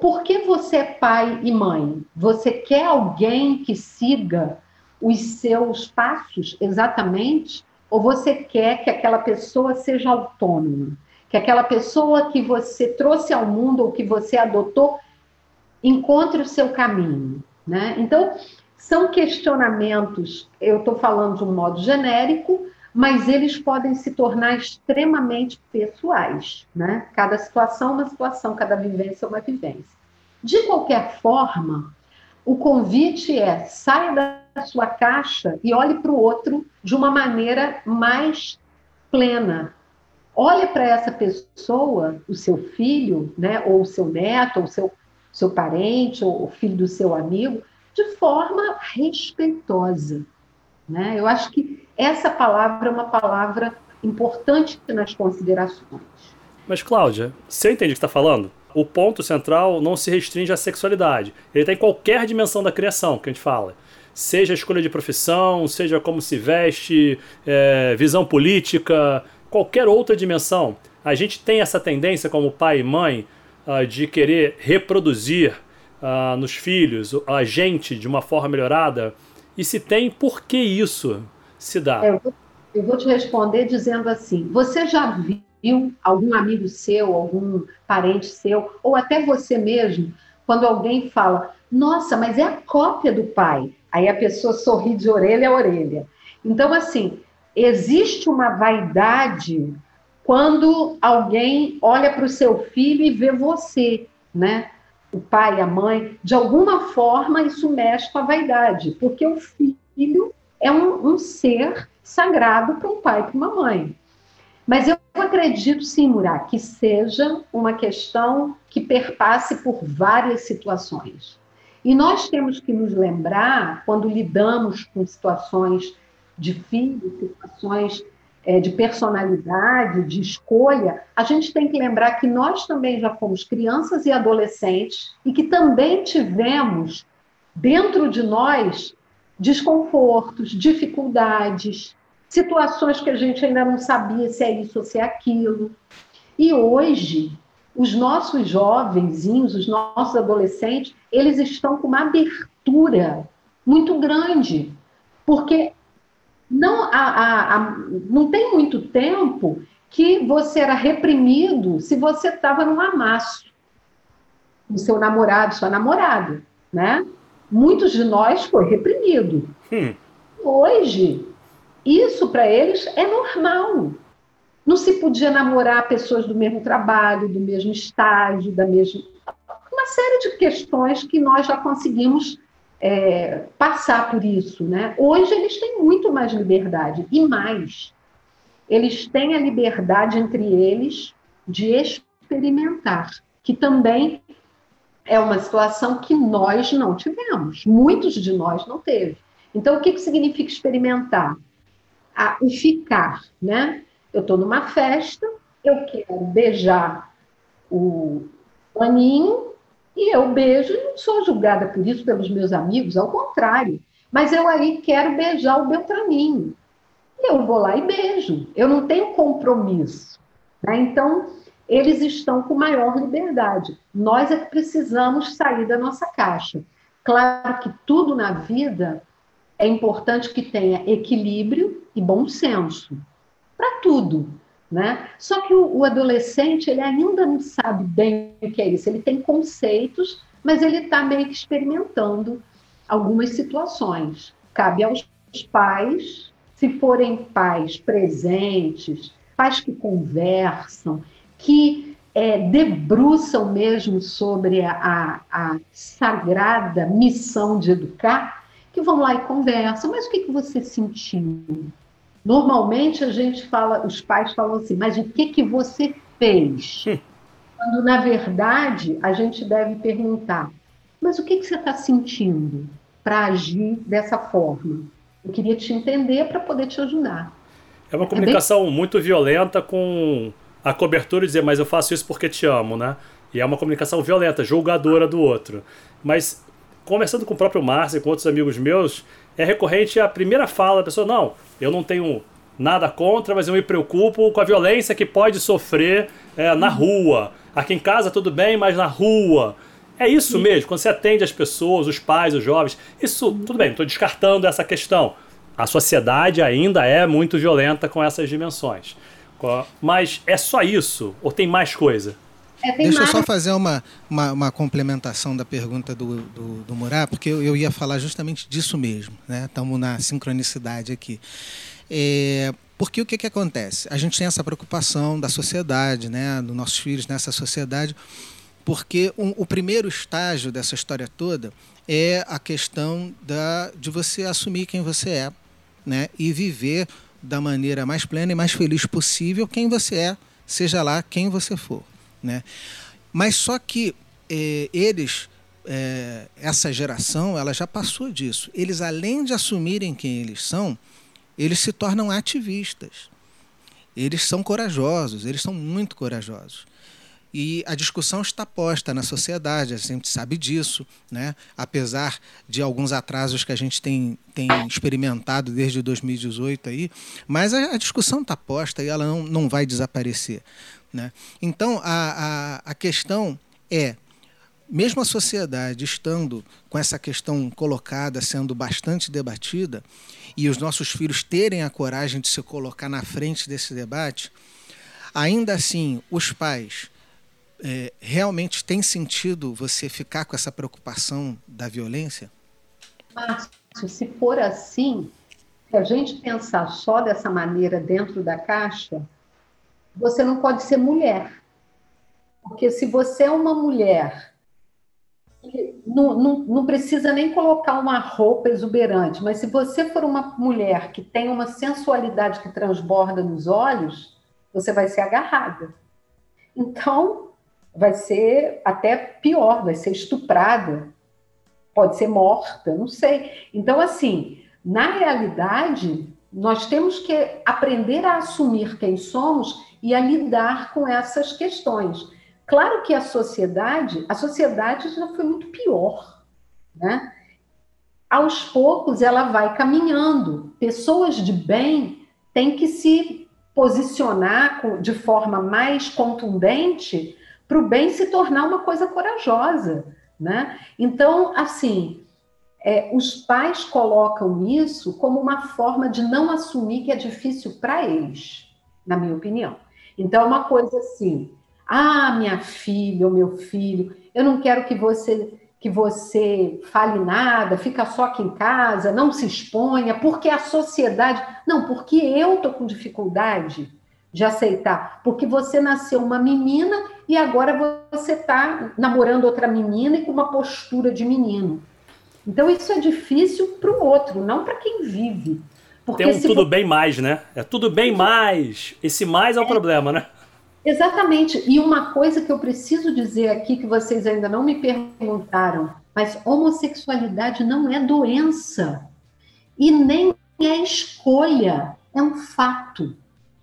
por que você é pai e mãe? Você quer alguém que siga os seus passos exatamente? Ou você quer que aquela pessoa seja autônoma? Que aquela pessoa que você trouxe ao mundo ou que você adotou encontre o seu caminho? Né? Então, são questionamentos, eu estou falando de um modo genérico, mas eles podem se tornar extremamente pessoais. Né? Cada situação é uma situação, cada vivência é uma vivência. De qualquer forma, o convite é saia da sua caixa e olhe para o outro de uma maneira mais plena. Olhe para essa pessoa, o seu filho, né, ou o seu neto, ou o seu, seu parente, ou o filho do seu amigo, de forma respeitosa. Né? Eu acho que essa palavra é uma palavra importante nas considerações. Mas, Cláudia, você entende o que está falando? O ponto central não se restringe à sexualidade. Ele está em qualquer dimensão da criação que a gente fala. Seja a escolha de profissão, seja como se veste, é, visão política, qualquer outra dimensão. A gente tem essa tendência, como pai e mãe, uh, de querer reproduzir uh, nos filhos a gente de uma forma melhorada. E se tem, por que isso? se dá? Eu vou, eu vou te responder dizendo assim: você já viu algum amigo seu, algum parente seu, ou até você mesmo, quando alguém fala, nossa, mas é a cópia do pai? Aí a pessoa sorri de orelha a orelha. Então, assim, existe uma vaidade quando alguém olha para o seu filho e vê você, né? O pai, a mãe, de alguma forma isso mexe com a vaidade, porque o filho é um, um ser sagrado para um pai e para uma mãe. Mas eu acredito sim, Murat, que seja uma questão que perpasse por várias situações. E nós temos que nos lembrar, quando lidamos com situações difíceis, situações é, de personalidade, de escolha, a gente tem que lembrar que nós também já fomos crianças e adolescentes e que também tivemos dentro de nós desconfortos, dificuldades, situações que a gente ainda não sabia se é isso ou se é aquilo. E hoje, os nossos jovenzinhos, os nossos adolescentes, eles estão com uma abertura muito grande, porque não, a, a, a, não tem muito tempo que você era reprimido se você estava num amasso com seu namorado, sua namorada, né? muitos de nós foi reprimido. Hum. Hoje, isso para eles é normal. Não se podia namorar pessoas do mesmo trabalho, do mesmo estágio, da mesma. Uma série de questões que nós já conseguimos é, passar por isso. Né? Hoje eles têm muito mais liberdade e mais. Eles têm a liberdade entre eles de experimentar, que também é uma situação que nós não tivemos, muitos de nós não teve. Então, o que, que significa experimentar? Ah, o ficar, né? Eu estou numa festa, eu quero beijar o aninho e eu beijo e não sou julgada por isso pelos meus amigos, ao contrário. Mas eu aí quero beijar o Beltraninho. Eu vou lá e beijo. Eu não tenho compromisso. Né? Então, eles estão com maior liberdade. Nós é que precisamos sair da nossa caixa. Claro que tudo na vida é importante que tenha equilíbrio e bom senso. para tudo. Né? Só que o, o, adolescente ele ainda não sabe bem o que é isso. Ele tem conceitos, mas ele está meio que experimentando algumas situações. Cabe aos pais, se forem pais presentes, pais que conversam, que é, debruçam mesmo sobre a, a, sagrada missão de educar, que vão lá e conversam. Mas o que, que você sentiu? Normalmente a gente fala, os pais falam assim, mas o que, que você fez? Hum. Quando, na verdade, a gente deve perguntar, mas o que, que você está sentindo para agir dessa forma? Eu queria te entender para poder te ajudar. É uma comunicação é bem... muito violenta com a cobertura e dizer, mas eu faço isso porque te amo, né? E é uma comunicação violenta, julgadora do outro. Mas conversando com o próprio Márcio e com outros amigos meus, é recorrente a primeira fala da pessoa: não, eu não tenho nada contra, mas eu me preocupo com a violência que pode sofrer é, na rua. Aqui em casa tudo bem, mas na rua. É isso mesmo, quando você atende as pessoas, os pais, os jovens, isso, tudo bem, estou descartando essa questão. A sociedade ainda é muito violenta com essas dimensões. Mas é só isso? Ou tem mais coisa? É, Deixa eu só fazer uma, uma, uma, complementação da pergunta do, do, do Murá, porque eu, eu, ia falar justamente disso mesmo. Estamos né? na sincronicidade aqui. É, porque o que, que acontece? A gente tem essa preocupação da sociedade, né, dos nossos filhos nessa sociedade, porque um, o primeiro estágio dessa história toda é a questão da, de você assumir quem você é né, e viver da maneira mais plena e mais feliz possível quem você é, seja lá quem você for. Né? Mas só que é, eles, é, essa geração, ela já passou disso. Eles, além de assumirem quem eles são, eles se tornam ativistas. Eles são corajosos, eles são muito corajosos. E a discussão está posta na sociedade, a gente sabe disso, né? apesar de alguns atrasos que a gente tem, tem experimentado desde 2018 aí, mas a, a discussão está posta e ela não, não vai desaparecer. Né? Então, a, a, a questão é, mesmo a sociedade estando com essa questão colocada, sendo bastante debatida, e os nossos filhos terem a coragem de se colocar na frente desse debate, ainda assim, os pais é, realmente tem sentido você ficar com essa preocupação da violência? Márcio, se for assim, se a gente pensar só dessa maneira dentro da caixa, você não pode ser mulher. Porque se você é uma mulher, não, não, não precisa nem colocar uma roupa exuberante, mas se você for uma mulher que tem uma sensualidade que transborda nos olhos, você vai ser agarrada. Então, vai ser até pior, vai ser estuprada, pode ser morta, não sei. Então, assim, na realidade, nós temos que aprender a assumir quem somos e a lidar com essas questões. Claro que a sociedade, a sociedade já foi muito pior, né? Aos poucos ela vai caminhando. Pessoas de bem têm que se posicionar de forma mais contundente para o bem se tornar uma coisa corajosa, né? Então, assim, é, os pais colocam isso como uma forma de não assumir que é difícil para eles, na minha opinião. Então, é uma coisa assim: ah, minha filha ou meu filho, eu não quero que você que você fale nada, fica só aqui em casa, não se exponha, porque a sociedade. Não, porque eu estou com dificuldade de aceitar, porque você nasceu uma menina e agora você está namorando outra menina e com uma postura de menino. Então isso é difícil para o outro, não para quem vive. Porque Tem um tudo bem mais, né? É tudo bem mais. Esse mais é o é, problema, né? Exatamente. E uma coisa que eu preciso dizer aqui que vocês ainda não me perguntaram, mas homossexualidade não é doença e nem é escolha, é um fato.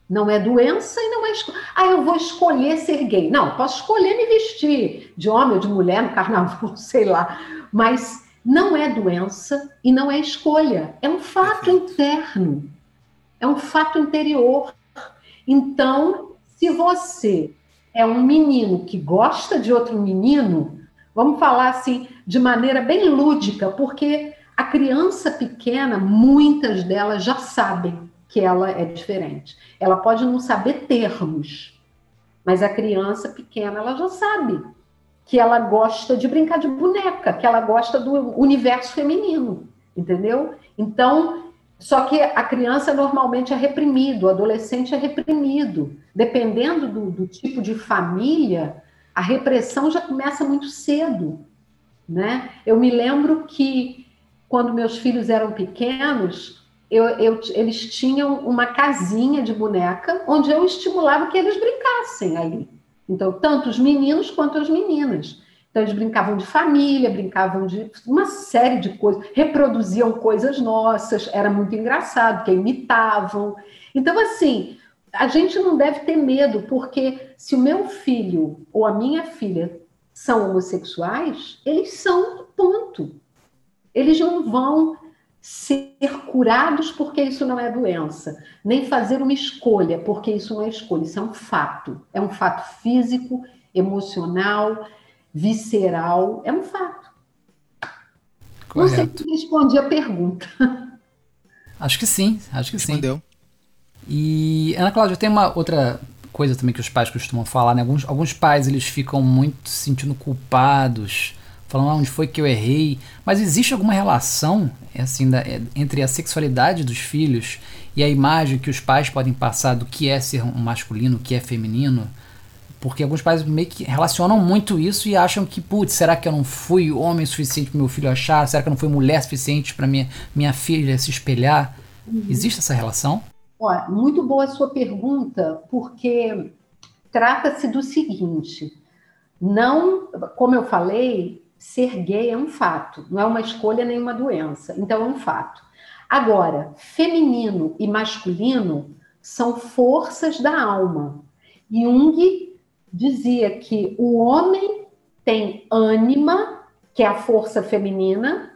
Não é doença e não é escolha. Ah, eu vou escolher ser gay. Não, posso escolher me vestir de homem ou de mulher no carnaval, (laughs) sei lá. Mas não é doença e não é escolha, é um fato interno, é um fato interior. Então, se você é um menino que gosta de outro menino, vamos falar assim de maneira bem lúdica, porque a criança pequena, muitas delas já sabem. que ela é diferente. Ela pode não saber termos, mas a criança pequena ela já sabe que ela gosta de brincar de boneca, que ela gosta do universo feminino, entendeu? Então, só que a criança normalmente é reprimido, o adolescente é reprimido. Dependendo do, do tipo de família, a repressão já começa muito cedo. Né? Eu me lembro que quando meus filhos eram pequenos, eu, eu, eles tinham uma casinha de boneca onde eu estimulava que eles brincassem ali. Então, tanto os meninos quanto as meninas. Então, eles brincavam de família, brincavam de uma série de coisas, reproduziam coisas nossas, era muito engraçado, que imitavam. Então, assim, a gente não deve ter medo, porque se o meu filho ou a minha filha são homossexuais, eles são, ponto. Eles não vão ser curados porque isso não é doença, nem fazer uma escolha porque isso não é escolha, isso é um fato. É um fato físico, emocional, visceral, é um fato. Correto. Não sei se respondi a pergunta. Acho que sim, acho que Respondeu. sim. E, Ana Cláudia, tem uma outra coisa também que os pais costumam falar, né? Alguns, alguns pais, eles ficam muito se sentindo culpados, falando ah, onde foi que eu errei. Mas existe alguma relação, assim, da, é, entre a sexualidade dos filhos e a imagem que os pais podem passar do que é ser um masculino, o que é feminino? Porque alguns pais meio que relacionam muito isso e acham que, putz, será que eu não fui homem suficiente para meu filho achar? Será que eu não fui mulher suficiente para minha, minha filha se espelhar? Uhum. Existe essa relação? Olha, muito boa a sua pergunta, porque trata-se do seguinte: não, como eu falei, ser gay é um fato, não é uma escolha nem uma doença, então é um fato. Agora, feminino e masculino são forças da alma. Jung dizia que o homem tem ânima, que é a força feminina,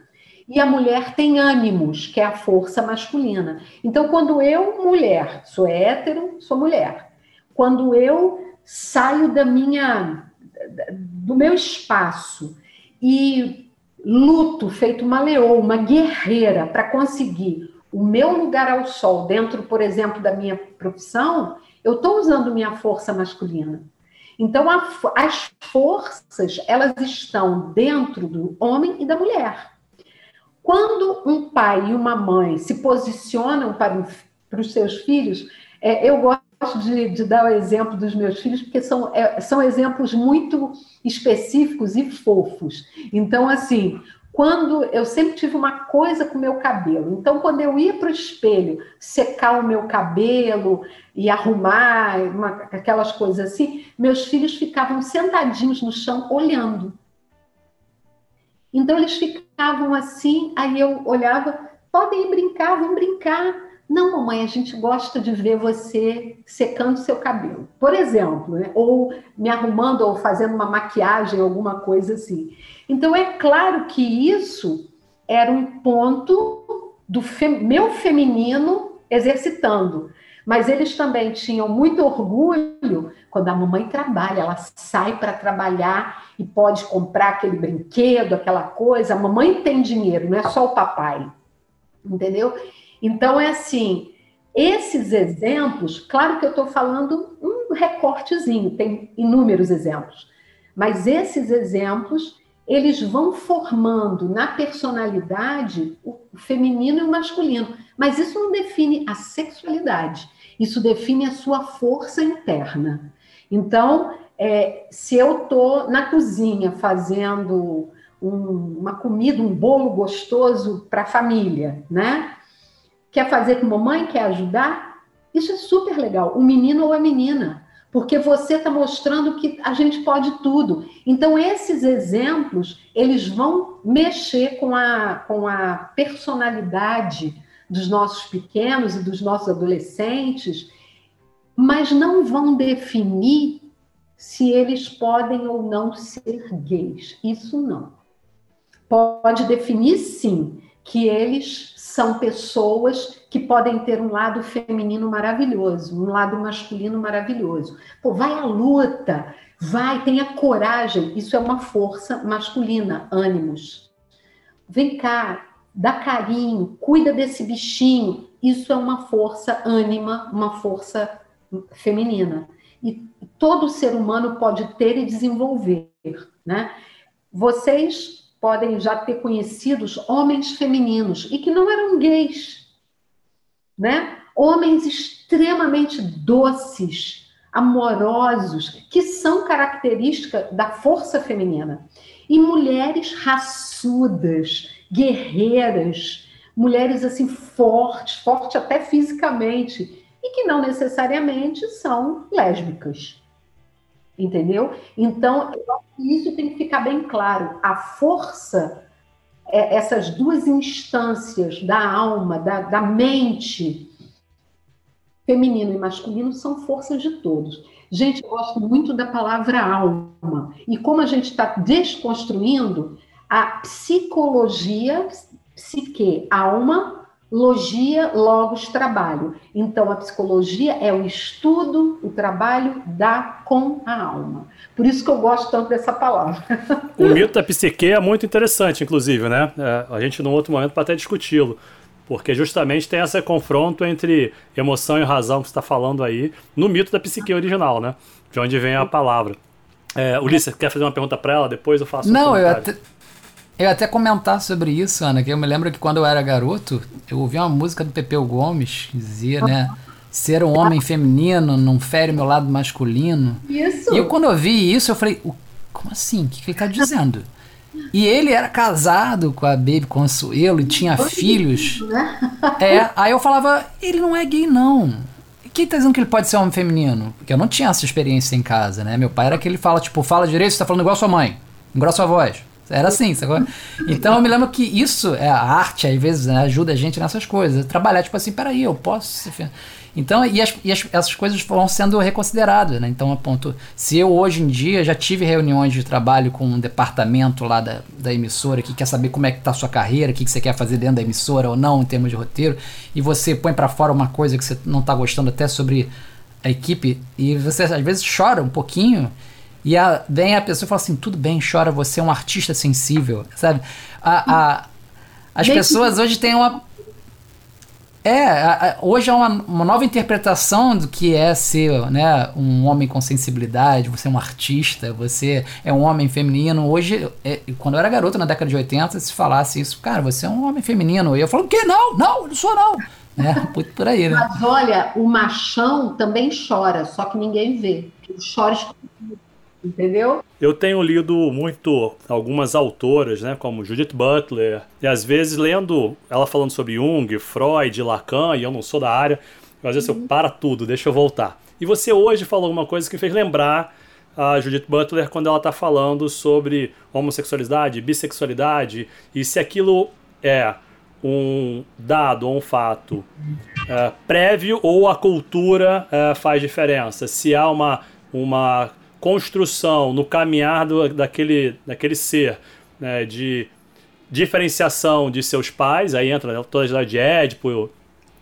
e a mulher tem ânimos, que é a força masculina. Então, quando eu, mulher, sou hétero, sou mulher. Quando eu saio da minha do meu espaço e luto feito uma leoa, uma guerreira para conseguir o meu lugar ao sol dentro, por exemplo, da minha profissão, eu estou usando minha força masculina. Então, a, as forças, elas estão dentro do homem e da mulher. Quando um pai e uma mãe se posicionam para, para os seus filhos, é, eu gosto de, de, dar o exemplo dos meus filhos, porque são, é, são exemplos muito específicos e fofos. Então, assim, quando eu sempre tive uma coisa com o meu cabelo. Então, quando eu ia para o espelho secar o meu cabelo e arrumar uma, aquelas coisas assim, meus filhos ficavam sentadinhos no chão olhando. Então eles ficavam assim, aí eu olhava, podem brincar, vão brincar. Não, mamãe, a gente gosta de ver você secando seu cabelo, por exemplo, né? ou me arrumando ou fazendo uma maquiagem, alguma coisa assim. Então é claro que isso era um ponto do fe meu feminino exercitando. Mas eles também tinham muito orgulho quando a mamãe trabalha, ela sai para trabalhar e pode comprar aquele brinquedo, aquela coisa. A mamãe tem dinheiro, não é só o papai. Entendeu? Então é assim, esses exemplos, claro que eu estou falando um recortezinho, tem inúmeros exemplos, mas esses exemplos eles vão formando na personalidade o feminino e o masculino, mas isso não define a sexualidade. Isso define a sua força interna. Então, é, se eu estou na cozinha fazendo um, uma comida, um bolo gostoso para a família, né? Quer fazer com mamãe? Quer ajudar? Isso é super legal. O menino ou a menina. Porque você está mostrando que a gente pode tudo. Então, esses exemplos, eles vão mexer com a, com a personalidade dos nossos pequenos e dos nossos adolescentes, mas não vão definir se eles podem ou não ser gays. Isso não. Pode definir, sim, que eles são pessoas que podem ter um lado feminino maravilhoso, um lado masculino maravilhoso. Pô, vai à luta, vai, tenha coragem. Isso é uma força masculina, ânimos. Vem cá, dá carinho, cuida desse bichinho. isso é uma força ânima, uma força feminina. E todo ser humano pode ter e desenvolver, né? Vocês podem já ter conhecido homens femininos e que não eram gays, né? Homens extremamente doces, amorosos, que são característica da força feminina. E mulheres raçudas, guerreiras, mulheres assim fortes, fortes até fisicamente, e que não necessariamente são lésbicas. Entendeu? Então, isso tem que ficar bem claro. A força, é, essas duas instâncias da alma, da, da mente, feminino e masculino, são forças de todos. Gente, eu gosto muito da palavra alma. E como a gente está desconstruindo, a psicologia, psique, alma, logia, logos, trabalho. Então, a psicologia é o estudo, o trabalho da com a alma. Por isso que eu gosto tanto dessa palavra. (laughs) O mito da psique é muito interessante, inclusive, né? É, a gente, num outro momento, pode até discuti-lo. Porque justamente tem esse confronto entre emoção e razão que você está falando aí, no mito da psique original, né? De onde vem a palavra. É, Ulisses, quer fazer uma pergunta para ela? Depois eu faço Não, um eu até, eu ia até comentar sobre isso, Ana, que eu me lembro que quando eu era garoto, eu ouvi uma música do Pepeu Gomes, que dizia, né? Ser um homem feminino não fere meu lado masculino. Isso. E eu, quando eu vi isso, eu falei, como assim? O que, que ele tá dizendo? E ele era casado com a Baby Consuelo e tinha filhos. Né? É, aí eu falava, ele não é gay, não. Quem tá dizendo que ele pode ser homem feminino? Porque eu não tinha essa experiência em casa, né? Meu pai era que ele fala, tipo, fala direito, você tá falando igual a sua mãe. Igual a sua voz. Era assim, sabe? Então eu me lembro que isso, é a arte, às vezes, né, ajuda a gente nessas coisas. Trabalhar, tipo assim, peraí, eu posso. Então, e, as, e as, essas coisas vão sendo reconsideradas, né? Então, a ponto. Se eu hoje em dia já tive reuniões de trabalho com um departamento lá da, da emissora que quer saber como é que tá a sua carreira, o que, que você quer fazer dentro da emissora ou não, em termos de roteiro, e você põe para fora uma coisa que você não tá gostando até sobre a equipe, e você às vezes chora um pouquinho. E a, vem a pessoa e fala assim: tudo bem, chora, você é um artista sensível, sabe? A, a, as pessoas hoje têm uma. É, a, hoje é uma, uma, nova interpretação do que é ser né, um homem com sensibilidade, você é um artista, você é um homem feminino. Hoje, é, quando eu era garoto, na década de 80, se falasse isso, cara, você é um homem feminino. E eu falo, o quê? Não, não, não sou não. (laughs) É, por aí, né? Mas olha, o machão também chora, só que ninguém vê. Ele chora escondido entendeu? Eu tenho lido muito algumas autoras, né, como Judith Butler, e às vezes lendo ela falando sobre Jung, Freud, Lacan, e eu não sou da área, às vezes uhum. eu para tudo, deixa eu voltar. E você hoje falou uma coisa que fez lembrar a Judith Butler quando ela está falando sobre homossexualidade, bissexualidade, e se aquilo é um dado ou um fato é, prévio ou a cultura é, faz diferença. Se há uma, uma construção, no caminhar do, daquele, daquele ser, né, de diferenciação de seus pais, aí entra toda a idade de Édipo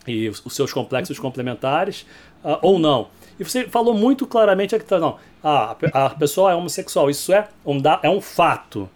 e os seus complexos complementares, uh, ou não. E você falou muito claramente que não, ah, a pessoa é homossexual, isso é um, é um fato.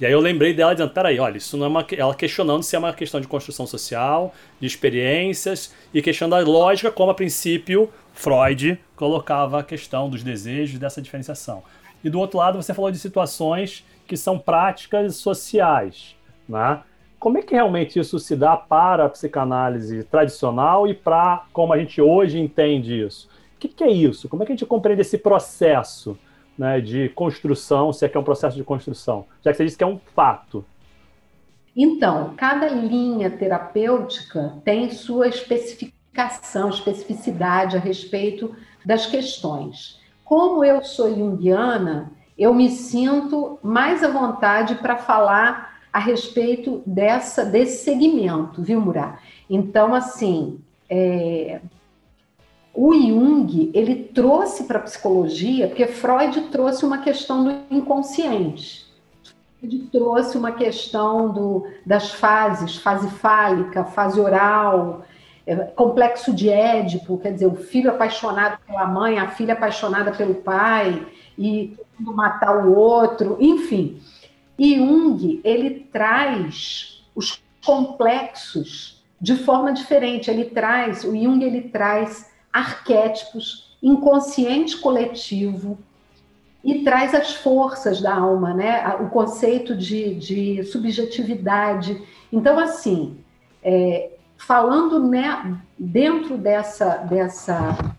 E aí eu lembrei dela dizendo, peraí, olha, isso não é uma. Ela questionando se é uma questão de construção social, de experiências, e questionando a lógica, como a princípio Freud colocava a questão dos desejos dessa diferenciação. E do outro lado, você falou de situações que são práticas sociais. Né? Como é que realmente isso se dá para a psicanálise tradicional e para como a gente hoje entende isso? O que, que é isso? Como é que a gente compreende esse processo né, de construção, se é que é um processo de construção? Já que você disse que é um fato. Então, cada linha terapêutica tem sua especificidade especificação, especificidade a respeito das questões. Como eu sou junguiana, eu me sinto mais à vontade para falar a respeito dessa desse segmento, viu, Murá? Então, assim, é, o Jung ele trouxe para a psicologia, porque Freud trouxe uma questão do inconsciente. Ele trouxe uma questão do, das fases, fase fálica, fase oral, complexo de Édipo, quer dizer, o filho apaixonado pela mãe, a filha apaixonada pelo pai, e matar o outro, enfim. E Jung, ele traz os complexos de forma diferente. Ele traz, o Jung ele traz arquétipos, inconsciente coletivo e traz as forças da alma, né? O conceito de, de subjetividade. Então, assim, é, falando né, dentro dessa, dessa,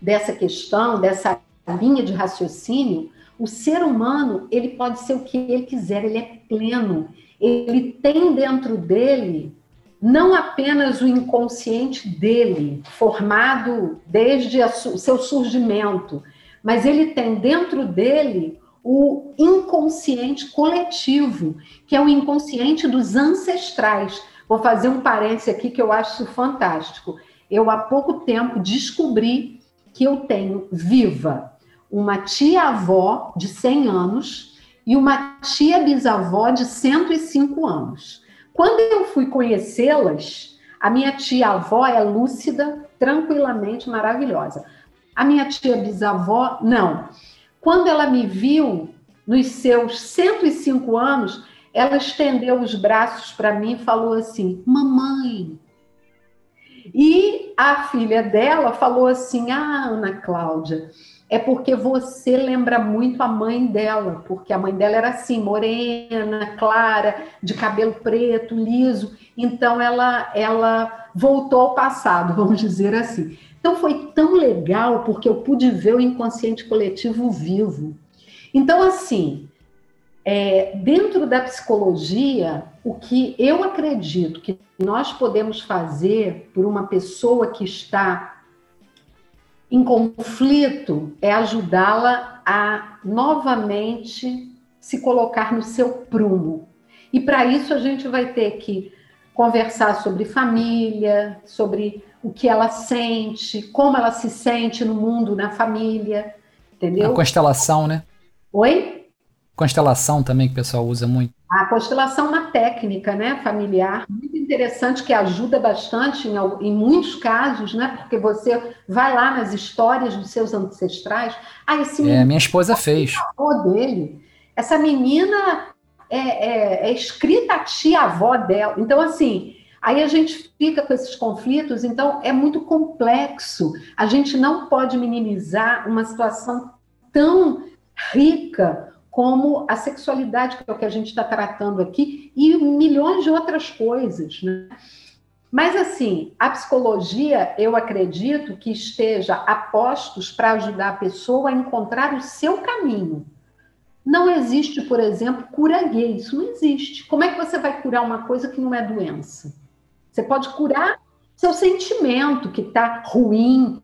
dessa questão, dessa linha de raciocínio, o ser humano ele pode ser o que ele quiser, ele é pleno. Ele tem dentro dele não apenas o inconsciente dele, formado desde o seu surgimento, mas ele tem dentro dele o inconsciente coletivo, que é o inconsciente dos ancestrais. Vou fazer um parênteses aqui que eu acho fantástico. Eu, há pouco tempo, descobri que eu tenho viva uma tia-avó de 100 anos e uma tia-bisavó de 105 anos. Quando eu fui conhecê-las, a minha tia-avó é lúcida, tranquilamente maravilhosa. A minha tia-bisavó, não. Quando ela me viu, nos seus 105 anos, ela estendeu os braços para mim e falou assim: Mamãe. E a filha dela falou assim: Ah, Ana Cláudia, é porque você lembra muito a mãe dela, porque a mãe dela era assim, morena, clara, de cabelo preto, liso. Então ela ela voltou ao passado, (laughs) vamos dizer assim. Então foi tão legal porque eu pude ver o inconsciente coletivo vivo. Então assim, é, dentro da psicologia, o que eu acredito que nós podemos fazer por uma pessoa que está em conflito é ajudá-la a novamente se colocar no seu prumo. E para isso a gente vai ter que conversar sobre família, sobre o que ela sente, como ela se sente no mundo, na família, entendeu? A constelação, né? Oi? Constelação também que o pessoal usa muito. A constelação é uma técnica, né, familiar, muito interessante que ajuda bastante em, em, muitos casos, né, porque você vai lá nas histórias dos seus ancestrais. Ah, esse é, minha esposa fez. avô dele. Essa menina é, é, é escrita a tia-avó dela. Então, assim, aí a gente fica com esses conflitos. Então, é muito complexo. A gente não pode minimizar uma situação tão rica como a sexualidade, que é o que a gente está tratando aqui, e milhões de outras coisas. Né? Mas, assim, a psicologia, eu acredito que esteja a postos para ajudar a pessoa a encontrar o seu caminho. Não existe, por exemplo, cura gay. Isso não existe. Como é que você vai curar uma coisa que não é doença? Você pode curar seu sentimento que está ruim,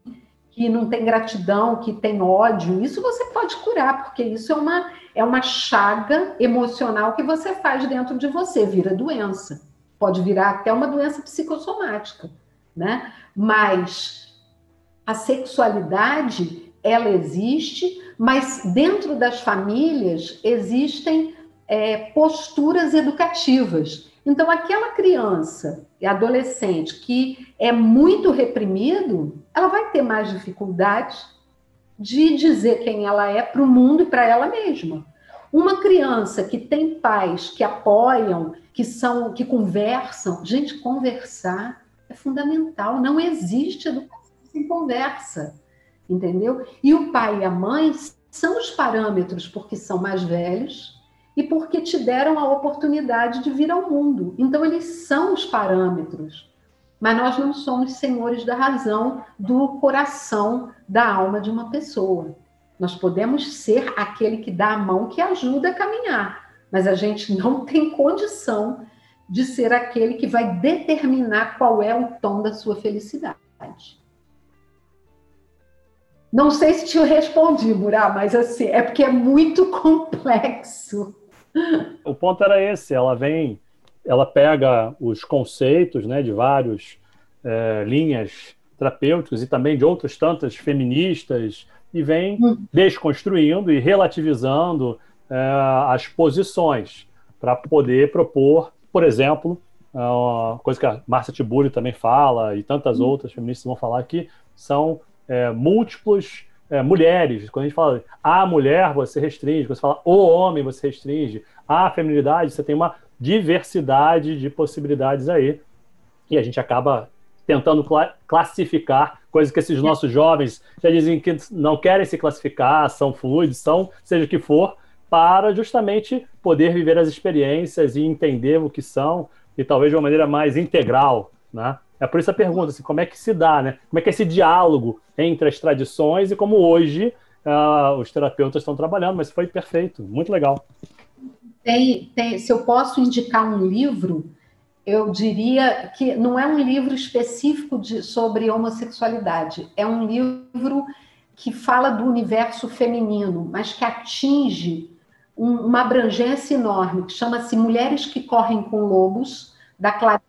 que não tem gratidão, que tem ódio. Isso você pode curar, porque isso é uma é uma chaga emocional que você faz dentro de você, vira doença. Pode virar até uma doença psicossomática, né? Mas a sexualidade, ela existe, mas dentro das famílias existem é, posturas educativas. Então, aquela criança e adolescente que é muito reprimido, ela vai ter mais dificuldades de dizer quem ela é para o mundo e para ela mesma. Uma criança que tem pais que apoiam, que são, que conversam, gente, conversar é fundamental. Não existe educação sem conversa, entendeu? E o pai e a mãe são os parâmetros porque são mais velhos e porque te deram a oportunidade de vir ao mundo. Então eles são os parâmetros mas nós não somos senhores da razão, do coração, da alma de uma pessoa. Nós podemos ser aquele que dá a mão que ajuda a caminhar, mas a gente não (laughs) tem condição de ser aquele que vai determinar qual é o tom da sua felicidade. Não sei se te respondi, Murá, mas assim, é porque é muito (laughs) complexo. O ponto era esse, ela vem ela pega os conceitos né, de várias é, linhas terapêuticas e também de outras tantas feministas e vem hum. desconstruindo e relativizando é, as posições para poder propor, por exemplo, é, uma coisa que a Márcia Tiburi também fala e tantas hum. outras feministas vão falar aqui, são é, múltiplos é, mulheres. Quando a gente fala a mulher, você restringe. Quando você fala o homem, você restringe. A feminilidade, você tem uma diversidade de possibilidades aí. e a gente acaba tentando cla classificar coisas que esses nossos jovens já dizem que não querem se classificar, são fluidos, são seja o que for, para justamente poder viver as experiências e entender o que são e talvez de uma maneira mais integral, né? É por isso a pergunta, assim, como é que se dá, né? Como é que é esse diálogo entre as tradições e como hoje uh, os terapeutas estão trabalhando, mas foi perfeito, muito legal. Tem, tem, se eu posso indicar um livro, eu diria que não é um livro específico de, sobre homossexualidade, é um livro que fala do universo feminino, mas que atinge um, uma abrangência enorme, que chama-se Mulheres que Correm com Lobos, da Clarice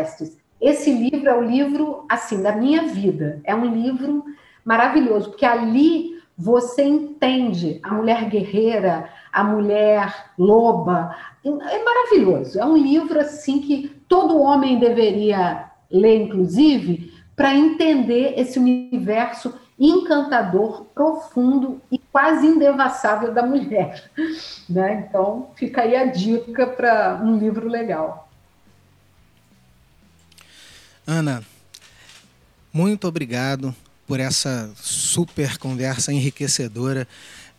Estes. Esse livro é o livro, assim, da minha vida. É um livro maravilhoso, porque ali você entende a mulher guerreira, a mulher loba. É maravilhoso. É um livro assim que todo homem deveria ler, inclusive, para entender esse universo encantador, profundo e quase indevassável da mulher. (laughs) Né? Então, fica aí a dica para um livro legal. Ana, muito obrigado por essa super conversa enriquecedora.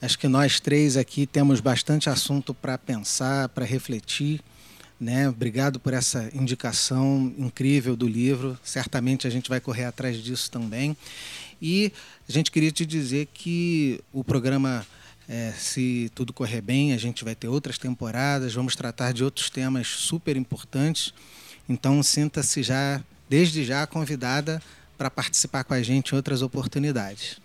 Acho que nós três aqui temos bastante assunto para pensar, para refletir. Né? Obrigado por essa indicação incrível do livro. Certamente a gente vai correr atrás disso também. E a gente queria te dizer que o programa, é, se tudo correr bem, a gente vai ter outras temporadas, vamos tratar de outros temas super importantes. Então sinta-se já, desde já, convidada para participar com a gente em outras oportunidades.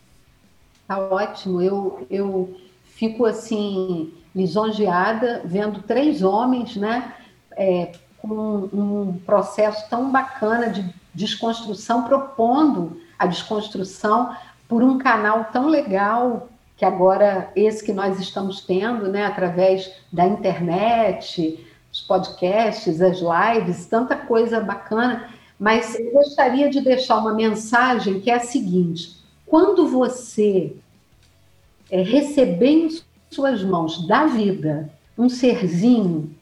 Tá ótimo. Eu, eu fico assim lisonjeada vendo três homens, né, é, com um processo tão bacana de desconstrução, propondo a desconstrução por um canal tão legal que agora esse que nós estamos tendo, né, através da internet, os podcasts, as lives, tanta coisa bacana. Mas eu gostaria de deixar uma mensagem que é a seguinte: quando você é, receber em suas mãos da vida um serzinho,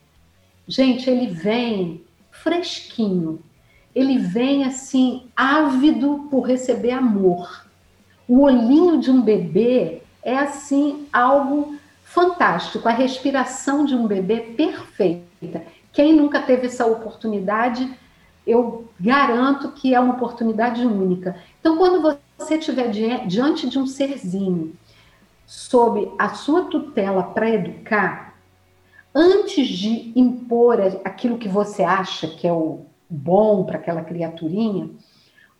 gente, ele vem fresquinho, ele vem assim, ávido por receber amor. O olhinho de um bebê é assim algo fantástico, a respiração de um bebê perfeita. Quem nunca teve essa oportunidade, eu garanto que é uma oportunidade única. Então, quando você estiver diante de um serzinho sob a sua tutela para educar, antes de impor aquilo que você acha que é o bom para aquela criaturinha,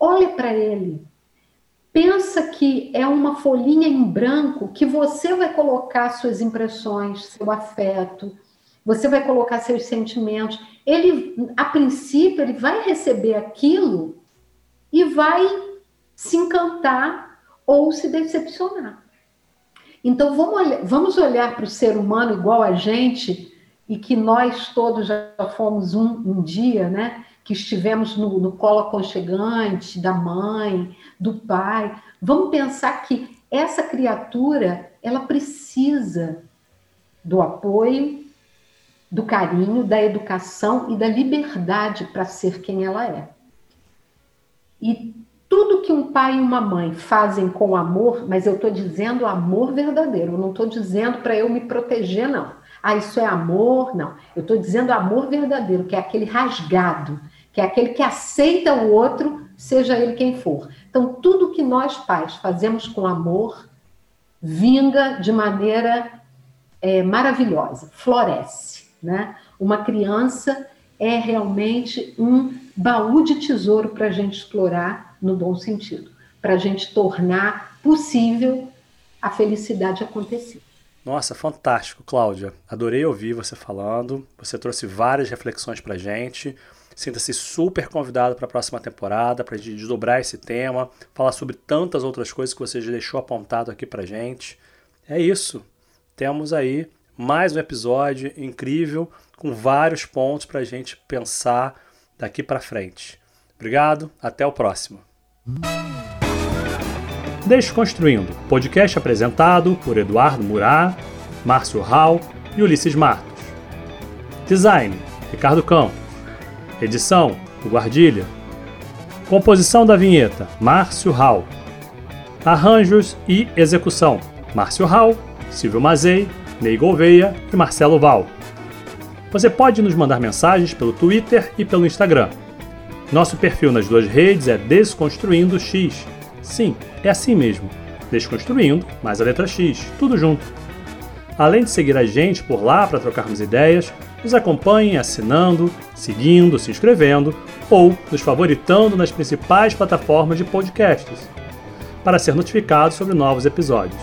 olhe para ele. Pensa que é uma folhinha em branco que você vai colocar suas impressões, seu afeto, você vai colocar seus sentimentos. Ele, a princípio, ele vai receber aquilo e vai se encantar ou se decepcionar. Então vamos olhar, vamos olhar para o ser humano igual a gente e que nós todos já fomos um, um dia, né? Que estivemos no, no colo aconchegante da mãe, do pai. Vamos pensar que essa criatura ela precisa do apoio, do carinho, da educação e da liberdade para ser quem ela é. E tudo que um pai e uma mãe fazem com amor, mas eu estou dizendo amor verdadeiro, eu não estou dizendo para eu me proteger, não. Ah, isso é amor? Não. Eu estou dizendo amor verdadeiro, que é aquele rasgado, que é aquele que aceita o outro, seja ele quem for. Então, tudo que nós pais fazemos com amor vinga de maneira é, maravilhosa, floresce. Né? Uma criança é realmente um baú de tesouro para a gente explorar no bom sentido, para a gente tornar possível a felicidade acontecer. Nossa, fantástico, Cláudia. Adorei ouvir você falando. Você trouxe várias reflexões para a gente. Sinta-se super convidado para a próxima temporada, para a desdobrar esse tema, falar sobre tantas outras coisas que você já deixou apontado aqui para gente. É isso. Temos aí mais um episódio incrível com vários pontos para a gente pensar daqui para frente. Obrigado, até o próximo. Deixe Construindo, podcast apresentado por Eduardo Murá, Márcio Hall e Ulisses Matos. Design, Ricardo Campos. Edição, o Guardilha. Composição da vinheta, Márcio Hall. Arranjos e execução, Márcio Hall, Silvio Mazei, Ney Gouveia e Marcelo Val. Você pode nos mandar mensagens pelo Twitter e pelo Instagram. Nosso perfil nas duas redes é Desconstruindo X. Sim, é assim mesmo. Desconstruindo, mais a letra X, tudo junto. Além de seguir a gente por lá para trocarmos ideias, nos acompanhem assinando, seguindo, se inscrevendo ou nos favoritando nas principais plataformas de podcasts para ser notificado sobre novos episódios.